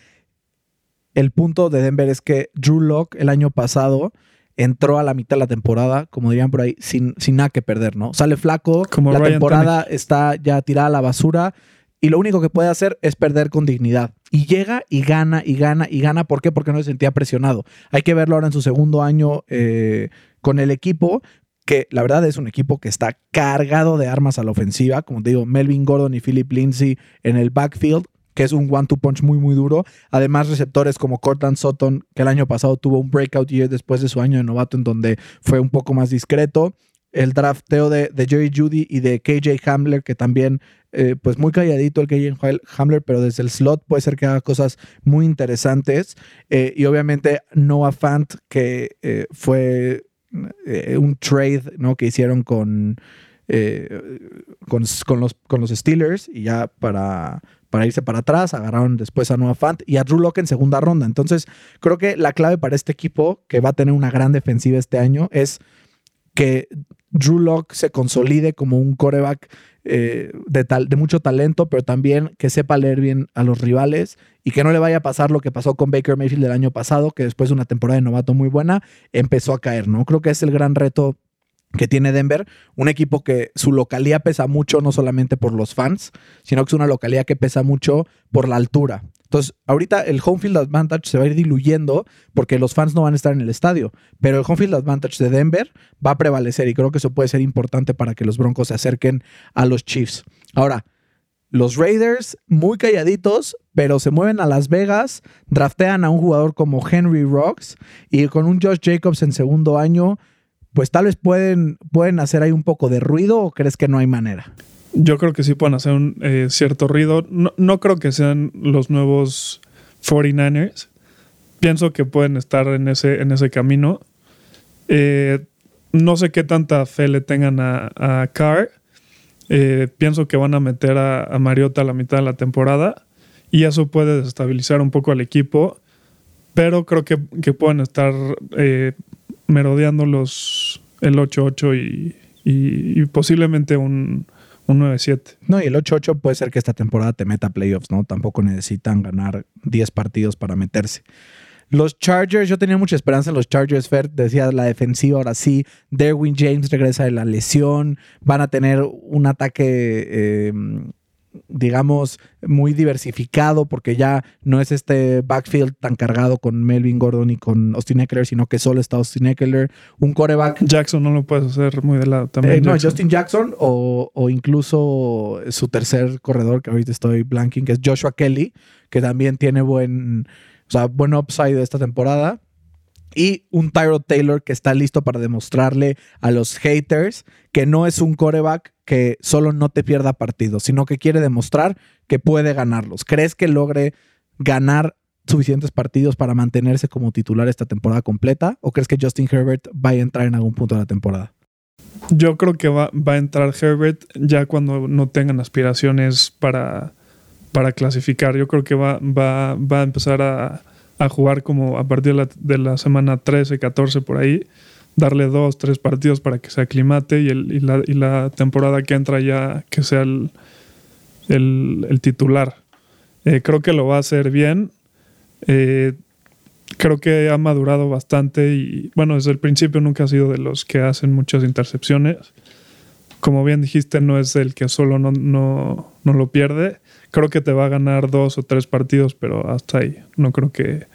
el punto de Denver es que Drew Lock el año pasado entró a la mitad de la temporada, como dirían por ahí, sin, sin nada que perder, ¿no? Sale flaco, Como la Ryan temporada está ya tirada a la basura y lo único que puede hacer es perder con dignidad. Y llega y gana y gana y gana. ¿Por qué? Porque no se sentía presionado. Hay que verlo ahora en su segundo año eh, con el equipo, que la verdad es un equipo que está cargado de armas a la ofensiva. Como te digo, Melvin Gordon y Philip Lindsay en el backfield, que es un one-two punch muy, muy duro. Además, receptores como Cortland Sutton, que el año pasado tuvo un breakout year después de su año de novato, en donde fue un poco más discreto. El drafteo de, de Jerry Judy y de KJ Hamler, que también, eh, pues muy calladito el KJ Hamler, pero desde el slot puede ser que haga cosas muy interesantes. Eh, y obviamente Noah Fant, que eh, fue un trade ¿no? que hicieron con, con, con los, con los Steelers y ya para, para irse para atrás, agarraron después a Noah Fant y a Drew Lock en segunda ronda. Entonces, creo que la clave para este equipo, que va a tener una gran defensiva este año, es que Drew Lock se consolide como un coreback eh, de, tal, de mucho talento, pero también que sepa leer bien a los rivales y que no le vaya a pasar lo que pasó con Baker Mayfield el año pasado, que después de una temporada de novato muy buena, empezó a caer, ¿no? Creo que es el gran reto que tiene Denver, un equipo que su localía pesa mucho, no solamente por los fans, sino que es una localía que pesa mucho por la altura. Entonces, ahorita el home field advantage se va a ir diluyendo porque los fans no van a estar en el estadio, pero el home field advantage de Denver va a prevalecer y creo que eso puede ser importante para que los Broncos se acerquen a los Chiefs. Ahora, los Raiders muy calladitos, pero se mueven a Las Vegas, draftean a un jugador como Henry Rocks y con un Josh Jacobs en segundo año, pues tal vez pueden, pueden hacer ahí un poco de ruido o crees que no hay manera. Yo creo que sí pueden hacer un eh, cierto ruido. No, no, creo que sean los nuevos 49ers. Pienso que pueden estar en ese, en ese camino. Eh, no sé qué tanta fe le tengan a, a Carr. Eh, pienso que van a meter a, a, Mariota a la mitad de la temporada y eso puede desestabilizar un poco al equipo. Pero creo que, que pueden estar merodeando los, el 8-8 y, y, posiblemente un un 9-7. No, y el 8-8 puede ser que esta temporada te meta playoffs, ¿no? Tampoco necesitan ganar 10 partidos para meterse. Los Chargers, yo tenía mucha esperanza en los Chargers, Fer, decía la defensiva, ahora sí, Derwin James regresa de la lesión, van a tener un ataque eh, digamos, muy diversificado porque ya no es este backfield tan cargado con Melvin Gordon y con Austin Eckler, sino que solo está Austin Eckler, un coreback. Jackson no lo puedes hacer muy de lado también. Eh, no, Jackson. Justin Jackson o, o, incluso su tercer corredor, que ahorita estoy blanking, que es Joshua Kelly, que también tiene buen, o sea, buen upside de esta temporada y un Tyrod Taylor que está listo para demostrarle a los haters que no es un coreback que solo no te pierda partidos, sino que quiere demostrar que puede ganarlos. ¿Crees que logre ganar suficientes partidos para mantenerse como titular esta temporada completa? ¿O crees que Justin Herbert va a entrar en algún punto de la temporada? Yo creo que va, va a entrar Herbert ya cuando no tengan aspiraciones para, para clasificar. Yo creo que va, va, va a empezar a, a jugar como a partir de la, de la, semana 13, 14 por ahí, darle dos, tres partidos para que se aclimate y, el, y, la, y la, temporada que entra ya que sea el, el, titular. Eh, creo que lo va a hacer bien. Eh, creo que ha madurado bastante y bueno, desde el principio nunca ha sido de los que hacen muchas intercepciones. Como bien dijiste, no es el que solo no, no, no lo pierde creo que te va a ganar dos o tres partidos, pero hasta ahí. No creo que,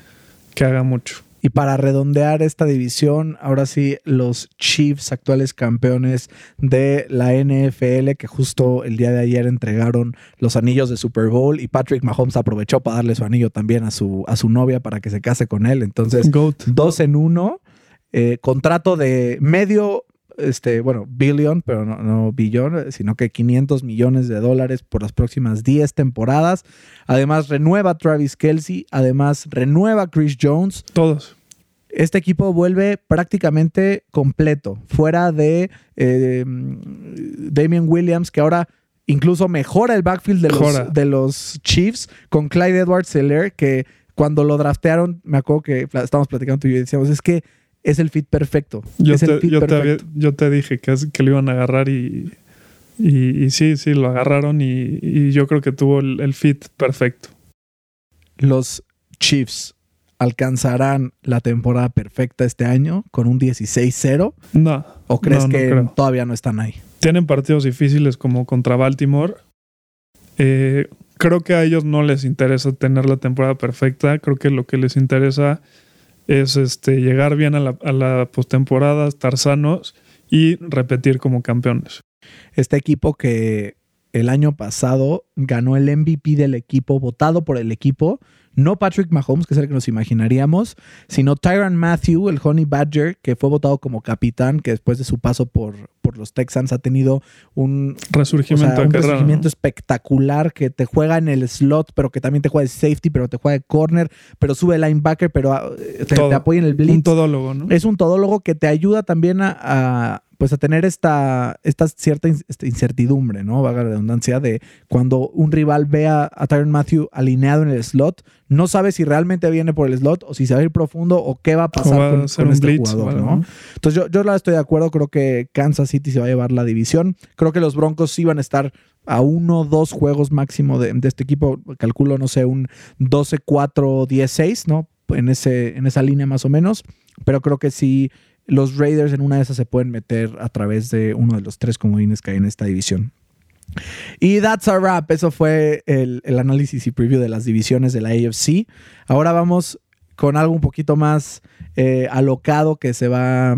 que haga mucho. Y para redondear esta división, ahora sí, los Chiefs, actuales campeones de la NFL, que justo el día de ayer entregaron los anillos de Super Bowl y Patrick Mahomes aprovechó para darle su anillo también a su, a su novia para que se case con él. Entonces, Goat. dos en uno. Eh, contrato de medio este, bueno, billion, pero no, no billón, sino que 500 millones de dólares por las próximas 10 temporadas. Además, renueva Travis Kelsey, además, renueva Chris Jones. Todos. Este equipo vuelve prácticamente completo, fuera de eh, Damian Williams, que ahora incluso mejora el backfield de los, de los Chiefs con Clyde Edwards Seller, que cuando lo draftearon, me acuerdo que estábamos platicando tú y yo y decíamos, es que es el fit perfecto. Yo, es te, el fit yo, te perfecto. había, yo te, dije que, que, lo iban a agarrar y, y, y sí, sí, lo agarraron y, y yo creo que tuvo el, el, fit perfecto. Los Chiefs alcanzarán la temporada perfecta este año con un 16-0? No. ¿O crees no, no que creo. todavía no están ahí? Tienen partidos difíciles como contra Baltimore. Eh, creo que a ellos no les interesa tener la temporada perfecta. Creo que lo que les interesa es este, llegar bien a la, a la postemporada, estar sanos y repetir como campeones. Este equipo que el año pasado ganó el MVP del equipo, votado por el equipo, no Patrick Mahomes, que es el que nos imaginaríamos, sino Tyron Matthew, el Honey Badger, que fue votado como capitán, que después de su paso por, por los Texans ha tenido un resurgimiento, o sea, un carrera, resurgimiento ¿no? espectacular, que te juega en el slot, pero que también te juega de safety, pero te juega de corner, pero sube linebacker, pero te, te, apoya en el blitz. Un todólogo, ¿no? Es un todólogo que te ayuda también a, a pues a tener esta, esta cierta incertidumbre, ¿no? Vaga la redundancia de cuando un rival vea a Tyron Matthew alineado en el slot, no sabe si realmente viene por el slot o si se va a ir profundo o qué va a pasar O va con, este blitz o jugador, ¿no? ¿no? Entonces yo, yo la estoy de acuerdo, creo que Kansas City se va a llevar la división. Creo que los Broncos sí van a estar a uno, dos juegos máximo de, de este equipo. Calculo, no sé, un 12-4-10-6, ¿no? En, ese, en esa línea más o menos. Pero creo que sí, los Raiders en una de esas se pueden meter a través de uno de los tres comodines que hay en esta división. Y that's a wrap. Eso fue el, análisis y preview de las divisiones de la AFC. Ahora vamos con algo un poquito más eh, alocado que se va,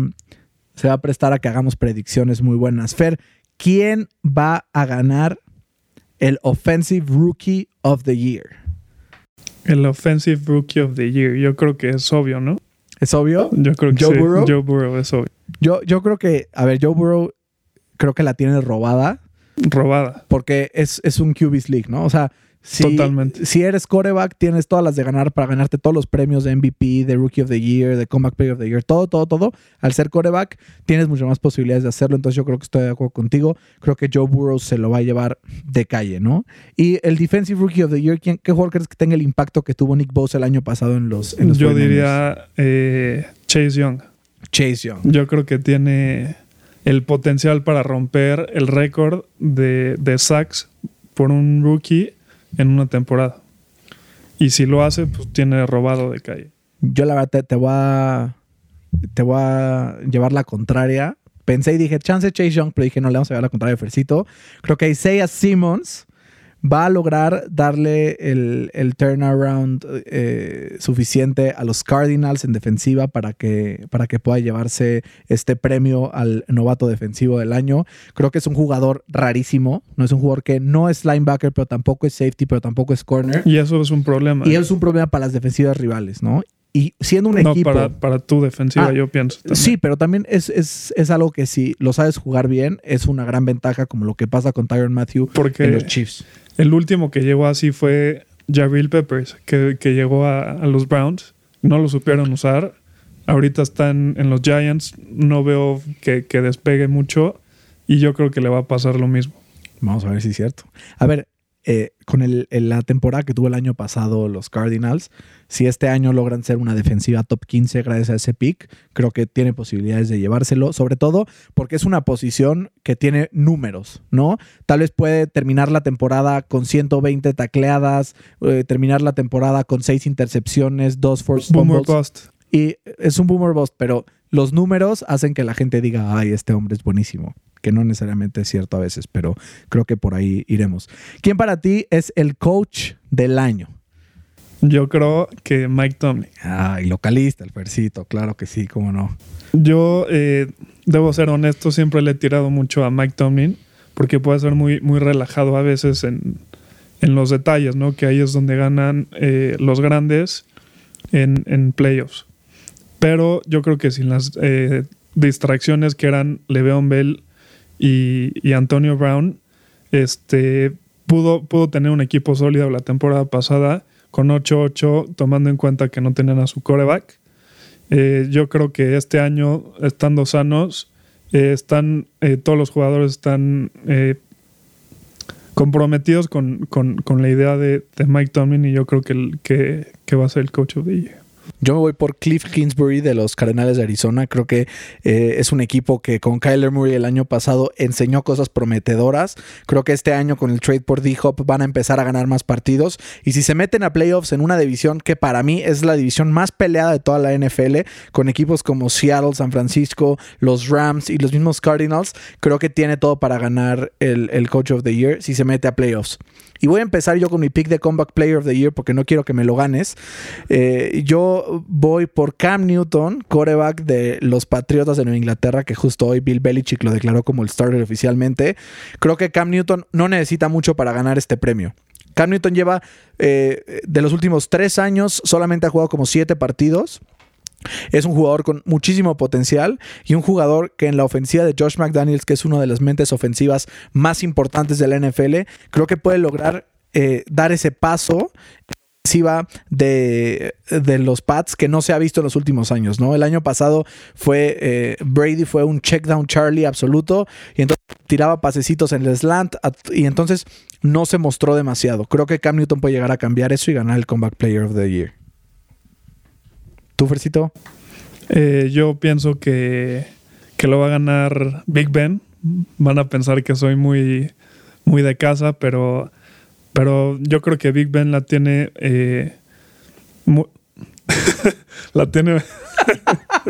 se va a prestar a que hagamos predicciones muy buenas. Fer, ¿quién va a ganar el Offensive Rookie of the Year? El Offensive Rookie of the Year. Yo creo que es obvio, ¿no? ¿Es obvio? Yo creo que ¿Joe sí. Burrow? Joe Burrow es obvio. Yo, yo creo que, a ver, Joe Burrow creo que la tiene robada Robada. porque es, es un QB's League, ¿no? O sea, si, Totalmente. si eres coreback, tienes todas las de ganar para ganarte todos los premios de MVP, de Rookie of the Year, de Comeback Player of the Year, todo, todo, todo. Al ser coreback, tienes muchas más posibilidades de hacerlo. Entonces, yo creo que estoy de acuerdo contigo. Creo que Joe Burrow se lo va a llevar de calle, ¿no? Y el Defensive Rookie of the Year, ¿quién, ¿qué jugador crees que tenga el impacto que tuvo Nick Bosa el año pasado en los, en los Yo 49ers? diría eh, Chase Young. Chase Young. Yo creo que tiene el potencial para romper el récord de, de sacks por un rookie en una temporada. Y si lo hace, pues tiene robado de calle. Yo la verdad te, te voy a te voy a llevar la contraria. Pensé y dije, chance Chase Young, pero dije, no, le vamos a llevar la contraria a Fercito. Creo que Isaiah Simmons va a lograr darle el, el turnaround eh, suficiente a los Cardinals en defensiva para que, para que pueda llevarse este premio al novato defensivo del año. Creo que es un jugador rarísimo. No es un jugador que no es linebacker, pero tampoco es safety, pero tampoco es corner. Y eso es un problema. Y es un problema para las defensivas rivales, ¿no? Y siendo un no, equipo. para, para tu defensiva, Ah, yo pienso. también. Sí, pero también es, es, es algo que si lo sabes jugar bien, es una gran ventaja, como lo que pasa con Tyron Matthew Porque en los Chiefs. El último que llegó así fue Jabril Peppers, que, que llegó a, a los Browns. No lo supieron usar. Ahorita están en los Giants. No veo que, que despegue mucho. Y yo creo que le va a pasar lo mismo. Vamos a ver si es cierto. A ver, eh, con el, el- la temporada que tuvo el año pasado los Cardinals, si este año logran ser una defensiva top 15 gracias a ese pick, creo que tiene posibilidades de llevárselo, sobre todo porque es una posición que tiene números, ¿no? Tal vez puede terminar la temporada con 120 tacleadas, eh, terminar la temporada con 6 intercepciones, 2 forced Boomer. Bust. Y es un boomer bust, pero los números hacen que la gente diga, ay, este hombre es buenísimo. Que no necesariamente es cierto a veces, pero creo que por ahí iremos. ¿Quién para ti es el coach del año? Yo creo que Mike Tomlin. Ay, localista, el claro que sí, cómo no. Yo eh, debo ser honesto, siempre le he tirado mucho a Mike Tomlin porque puede ser muy, muy relajado a veces en, en los detalles, ¿no? Que ahí es donde ganan eh, los grandes en, en playoffs. Pero yo creo que sin las eh, distracciones que eran Le'Veon Bell y, Antonio Brown, este, pudo, pudo tener un equipo sólido la temporada pasada con 8-8, tomando en cuenta que no tenían a su coreback. Eh, yo creo que este año, estando sanos, eh, están eh, todos los jugadores están eh, comprometidos con, con- con la idea de, Mike Tomlin y yo creo que, que, va a ser el coach of the. Yo me voy por Cliff Kingsbury de los Cardenales de Arizona. Creo que eh, es un equipo que con Kyler Murray el año pasado enseñó cosas prometedoras. Creo que este año con el trade por D-Hop van a empezar a ganar más partidos. Y si se meten a playoffs en una división que para mí es la división más peleada de toda la NFL, con equipos como Seattle, San Francisco, los Rams y los mismos Cardinals, creo que tiene todo para ganar el, el Coach of the Year si se mete a playoffs. Y voy a empezar yo con mi pick de Comeback Player of the Year porque no quiero que me lo ganes. Eh, yo voy por Cam Newton, coreback de los Patriotas de Nueva Inglaterra, que justo hoy Bill Belichick lo declaró como el starter oficialmente. Creo que Cam Newton no necesita mucho para ganar este premio. Cam Newton lleva eh, de los últimos tres años, solamente ha jugado como siete partidos. Es un jugador con muchísimo potencial y un jugador que en la ofensiva de Josh McDaniels, que es una de las mentes ofensivas más importantes de la NFL, creo que puede lograr eh, dar ese paso de, de, los Pats que no se ha visto en los últimos años, ¿no? El año pasado fue eh, Brady fue un check down Charlie absoluto y entonces tiraba pasecitos en el slant y entonces no se mostró demasiado. Creo que Cam Newton puede llegar a cambiar eso y ganar el Comeback Player of the Year. ¿Tú, Fercito? Eh, yo pienso que, que lo va a ganar Big Ben. Van a pensar que soy muy, muy de casa, pero pero yo creo que Big Ben la tiene. Eh, la tiene.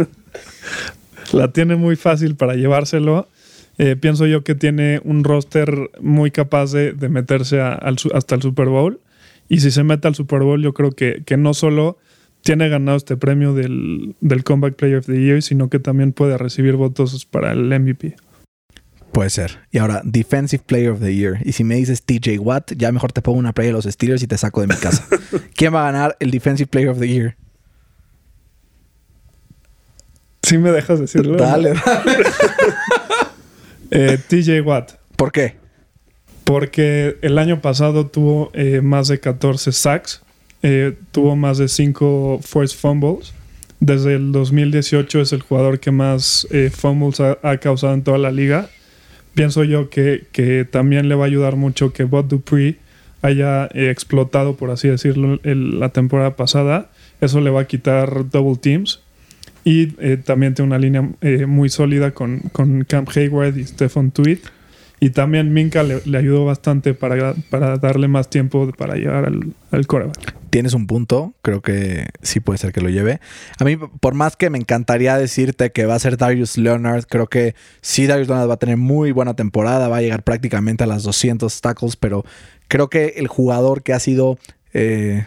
la tiene muy fácil para llevárselo. Eh, pienso yo que tiene un roster muy capaz de, meterse hasta el Super Bowl. Y si se mete al Super Bowl, yo creo que, que no solo tiene ganado este premio del, del Comeback Player of the Year, sino que también puede recibir votos para el MVP. Puede ser. Y ahora, Defensive Player of the Year. Y si me dices TJ Watt, ya mejor te pongo una playa de los Steelers y te saco de mi casa. ¿Quién va a ganar el Defensive Player of the Year? Sí me dejas decirlo. Dale, dale. eh, TJ Watt. ¿Por qué? Porque el año pasado tuvo eh, más de 14 sacks. Eh, tuvo más de 5 forced fumbles. Desde el 2018 es el jugador que más eh, fumbles ha, ha, causado en toda la liga pienso yo que, también le va a ayudar mucho que Bot Dupree haya eh, explotado, por así decirlo, la temporada pasada. Eso le va a quitar double teams. Y también tiene una línea muy sólida con, con Camp Hayward y Stephen Tweed. Y también Minka le, ayudó bastante para, para, darle más tiempo para llegar al, al coreback. Tienes un punto, creo que sí puede ser que lo lleve. A mí, por más que me encantaría decirte que va a ser Darius Leonard, creo que sí Darius Leonard va a tener muy buena temporada, va a llegar prácticamente a las 200 tackles, pero creo que el jugador que ha sido... Eh,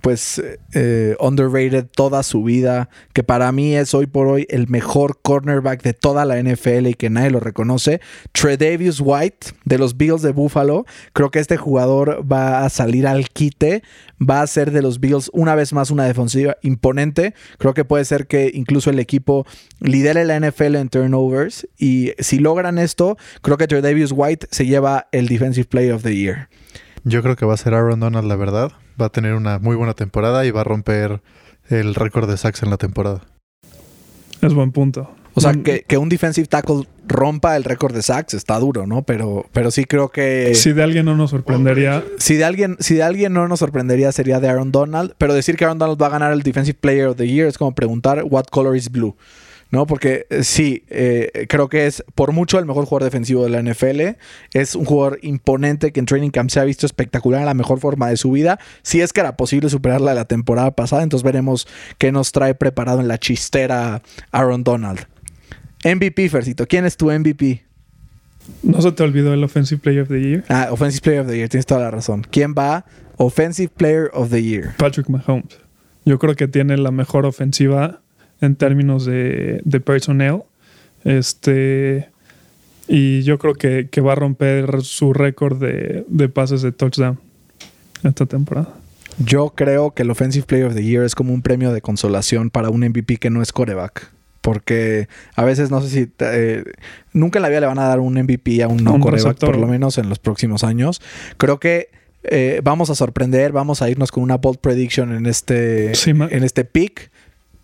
pues eh, underrated toda su vida, que para mí es hoy por hoy el mejor cornerback de toda la NFL y que nadie lo reconoce. Tredavious White de los Bills de Buffalo, creo que este jugador va a salir al quite, va a ser de los Bills una vez más una defensiva imponente. Creo que puede ser que incluso el equipo lidere la NFL en turnovers y si logran esto, creo que Tredavious White se lleva el Defensive Player of the Year. Yo creo que va a ser Aaron Donald, la verdad va a tener una muy buena temporada y va a romper el récord de sacks en la temporada. Es buen punto. O sea, que, que, un defensive tackle rompa el récord de sacks está duro, ¿no? Pero, pero sí creo que. Si de alguien no nos sorprendería. Si de alguien, si de alguien no nos sorprendería sería de Aaron Donald. Pero decir que Aaron Donald va a ganar el Defensive Player of the Year es como preguntar, ¿What color is blue? ¿No? Porque eh, sí, eh, creo que es por mucho el mejor jugador defensivo de la NFL. Es un jugador imponente que en Training Camp se ha visto espectacular en la mejor forma de su vida. Si es que era posible superarla de la temporada pasada, entonces veremos qué nos trae preparado en la chistera Aaron Donald. MVP, Fercito. ¿Quién es tu MVP? No se te olvidó el Offensive Player of the Year. Ah, Offensive Player of the Year, tienes toda la razón. ¿Quién va? Offensive Player of the Year. Patrick Mahomes. Yo creo que tiene la mejor ofensiva en términos de, de personnel. Este, y yo creo que, va a romper su récord de, de, pases de touchdown esta temporada. Yo creo que el Offensive Player of the Year es como un premio de consolación para un MVP que no es coreback. Porque a veces no sé si. Eh, nunca en la vida le van a dar un MVP a un no coreback, por lo menos en los próximos años. Creo que eh, vamos a sorprender, vamos a irnos con una bold prediction en este, en este pick.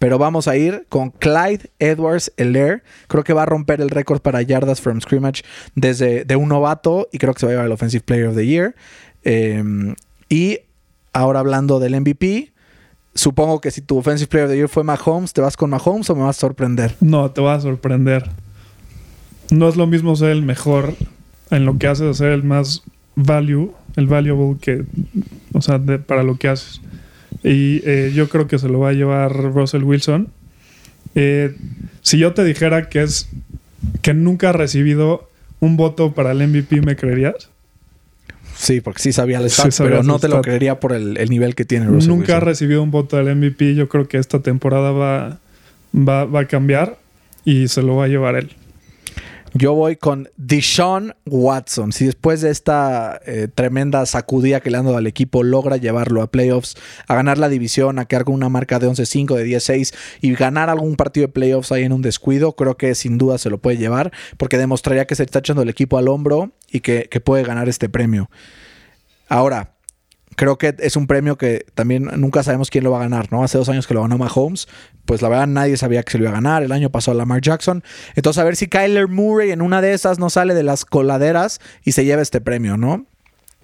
Pero vamos a ir con Clyde Edwards Elair. Creo que va a romper el récord para yardas from scrimmage desde de un novato y creo que se va a llevar el Offensive Player of the Year. Em, y ahora hablando del MVP, supongo que si tu Offensive Player of the Year fue Mahomes, ¿te vas con Mahomes o me vas a sorprender? No, te va a sorprender. No es lo mismo ser el mejor en lo que haces, ser el más value, el valuable que, o sea, para lo que haces. Y eh, yo creo que se lo va a llevar Russell Wilson. Eh, si yo te dijera que es que nunca ha recibido un voto para el MVP, ¿me creerías? Sí, porque sí sabía el stat, pero no te lo creería por el, nivel que tiene Russell Nunca ha recibido un voto del MVP. Yo creo que esta temporada va, va, va a cambiar y se lo va a llevar él. Yo voy con Deshaun Watson. Si después de esta eh, tremenda sacudida que le han dado al equipo logra llevarlo a playoffs, a ganar la división, a quedar con una marca de 11-5, de 10-6 y ganar algún partido de playoffs ahí en un descuido, creo que sin duda se lo puede llevar porque demostraría que se está echando el equipo al hombro y que, que puede ganar este premio. Ahora, creo que es un premio que también nunca sabemos quién lo va a ganar, ¿no? Hace dos años que lo ganó Mahomes, pues la verdad nadie sabía que se lo iba a ganar. El año pasado Lamar Jackson. Entonces, a ver si Kyler Murray en una de esas no sale de las coladeras y se lleva este premio, ¿no?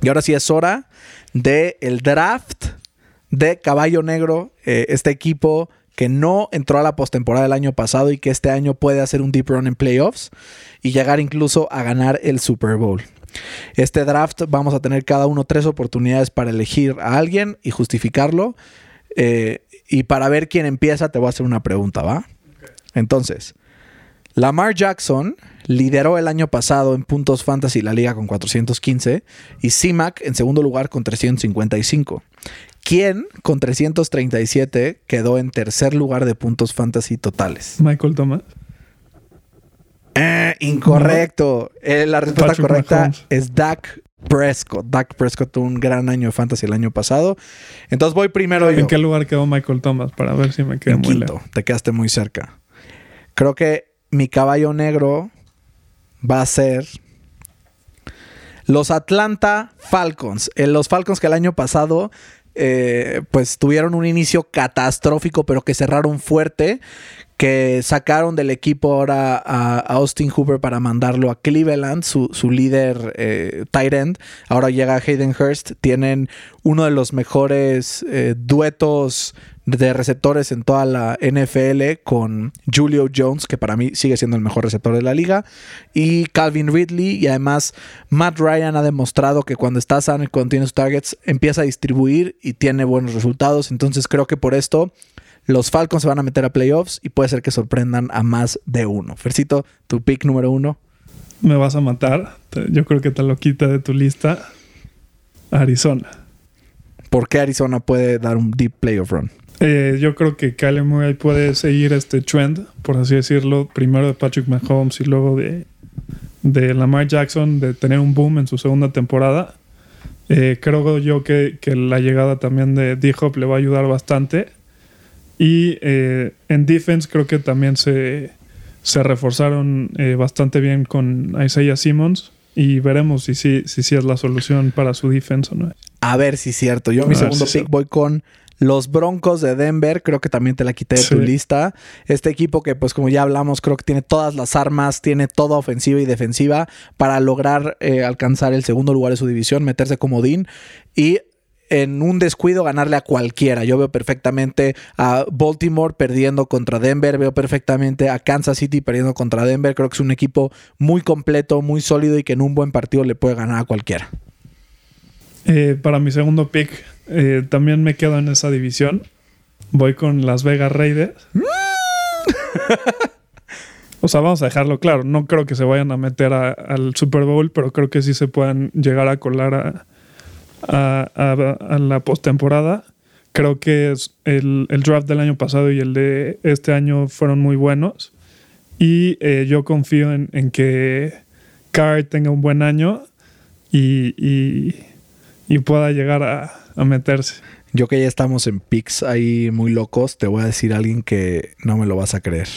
Y ahora sí es hora de el draft de Caballo Negro, eh, este equipo que no entró a la postemporada del año pasado y que este año puede hacer un deep run en playoffs y llegar incluso a ganar el Super Bowl. Este draft vamos a tener cada uno tres oportunidades para elegir a alguien y justificarlo. Eh, y para ver quién empieza, te voy a hacer una pregunta, ¿va? Entonces, Lamar Jackson lideró el año pasado en puntos fantasy la liga con 415 y CMAC en segundo lugar con 355. ¿Quién con 337 quedó en tercer lugar de puntos fantasy totales? Michael Thomas. Eh, incorrecto. Eh, la respuesta Patrick correcta es Dak Prescott. Dak Prescott tuvo un gran año de fantasy el año pasado. Entonces voy primero yo. ¿En qué lugar quedó Michael Thomas? Para ver si me quedo En muy quinto. lejos. Te quedaste muy cerca. Creo que mi caballo negro va a ser los Atlanta Falcons. Eh, los Falcons que el año pasado eh, pues tuvieron un inicio catastrófico, pero que cerraron fuerte, que sacaron del equipo ahora a, Austin Hooper para mandarlo a Cleveland, su, su líder eh, tight end. Ahora llega Hayden Hurst. Tienen uno de los mejores eh, duetos de receptores en toda la NFL con Julio Jones, que para mí sigue siendo el mejor receptor de la liga, y Calvin Ridley. Y además, Matt Ryan ha demostrado que cuando está sano y cuando tiene sus targets, empieza a distribuir y tiene buenos resultados. Entonces, creo que por esto los Falcons se van a meter a playoffs y puede ser que sorprendan a más de uno. Fercito, tu pick número uno. Me vas a matar. Yo creo que te lo quita de tu lista. Arizona. ¿Por qué Arizona puede dar un deep playoff run? Eh, yo creo que Kyler Murray puede seguir este trend, por así decirlo, primero de Patrick Mahomes y luego de, de Lamar Jackson, de tener un boom en su segunda temporada. Eh, creo yo que, que la llegada también de D-Hop le va a ayudar bastante. Y eh, en defense creo que también se, se reforzaron eh, bastante bien con Isaiah Simmons. Y veremos si sí si, sí es la solución para su defense o no. A ver si es cierto. Yo A mi segundo si pick voy con los Broncos de Denver. Creo que también te la quité de tu Sí. lista. Este equipo que, pues como ya hablamos, creo que tiene todas las armas, tiene toda ofensiva y defensiva para lograr eh, alcanzar el segundo lugar de su división, meterse como Dean y en un descuido ganarle a cualquiera. Yo veo perfectamente a Baltimore perdiendo contra Denver, veo perfectamente a Kansas City perdiendo contra Denver. Creo que es un equipo muy completo, muy sólido y que en un buen partido le puede ganar a cualquiera. Eh, para mi segundo pick, eh, también me quedo en esa división. Voy con Las Vegas Raiders. o sea, vamos a dejarlo claro. No creo que se vayan a meter a- al Super Bowl, pero creo que sí se puedan llegar a colar a, a- la postemporada. Creo que el, el draft del año pasado y el de este año fueron muy buenos. Y eh, yo confío en, en que Carr tenga un buen año y, y- pueda llegar a, a meterse. Yo que ya estamos en picks ahí muy locos, te voy a decir alguien que no me lo vas a creer.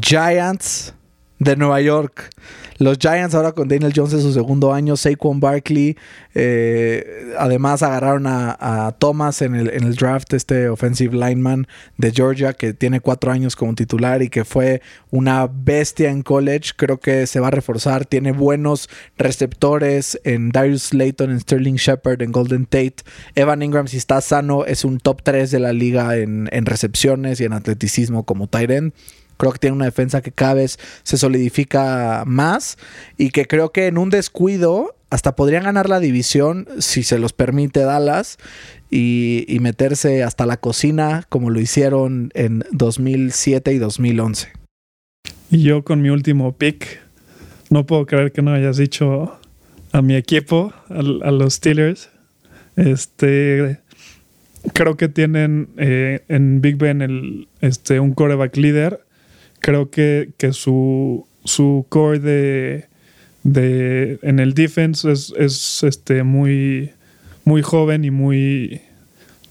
Giants de Nueva York. Los Giants ahora con Daniel Jones en su segundo año, Saquon Barkley. eh, además agarraron a, Thomas en el, en el draft, este offensive lineman de Georgia que tiene cuatro años como titular y que fue una bestia en college. Creo que se va a reforzar. Tiene buenos receptores en Darius Slayton, en Sterling Shepard, en Golden Tate. Evan Ingram, si está sano, es un top 3 de la liga en, en recepciones y en atleticismo como tight end. Creo que tiene una defensa que cada vez se solidifica más y que creo que en un descuido hasta podrían ganar la división si se los permite Dallas y, meterse hasta la cocina como lo hicieron en 2007 y 2011. Y yo con mi último pick, no puedo creer que no hayas dicho a mi equipo, a, los Steelers. Este, creo que tienen eh, en Big Ben el, este, un coreback líder. Creo que, que su, su core de, de en el defense es, es, este, muy, muy joven y muy...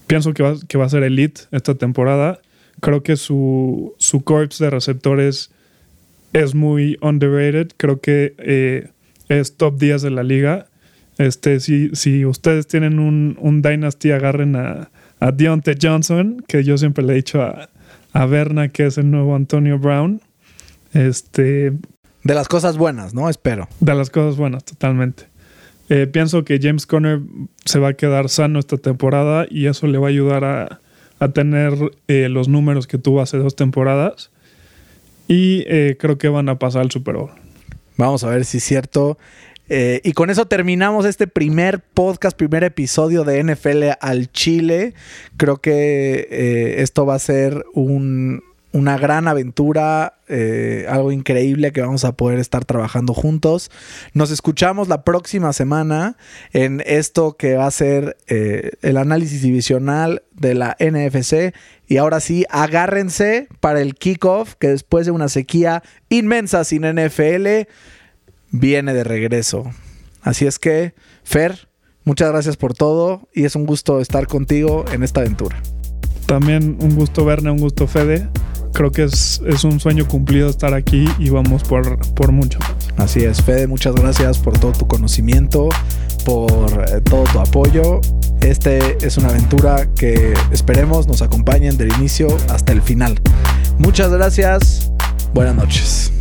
Pienso que va, que va a ser elite esta temporada. Creo que su, su corps de receptores es muy underrated. Creo que eh, es top 10 de la liga. Este, si, si ustedes tienen un, un Dynasty, agarren a, a Deontay Johnson, que yo siempre le he dicho a, a Berna que es el nuevo Antonio Brown. Este, De las cosas buenas, ¿no? Espero. de las cosas buenas, totalmente. Eh, pienso que James Conner se va a quedar sano esta temporada y eso le va a ayudar a, a tener eh, los números que tuvo hace dos temporadas. Y eh, creo que van a pasar al Super Bowl. Vamos a ver si es cierto. Eh, y con eso terminamos este primer podcast, primer episodio de NFL al Chile. Creo que eh, esto va a ser un- una gran aventura, eh, algo increíble que vamos a poder estar trabajando juntos. Nos escuchamos la próxima semana en esto que va a ser el análisis divisional de la NFC. Y ahora sí, agárrense para el kickoff, que después de una sequía inmensa sin NFL, viene de regreso. Así es que, Fer, muchas gracias por todo y es un gusto estar contigo en esta aventura. También un gusto Verne, un gusto Fede. Creo que es, es un sueño cumplido estar aquí y vamos por, por mucho. Así es, Fede, muchas gracias por todo tu conocimiento, por eh, todo tu apoyo. Este es una aventura que esperemos nos acompañen del inicio hasta el final. Muchas gracias, buenas noches.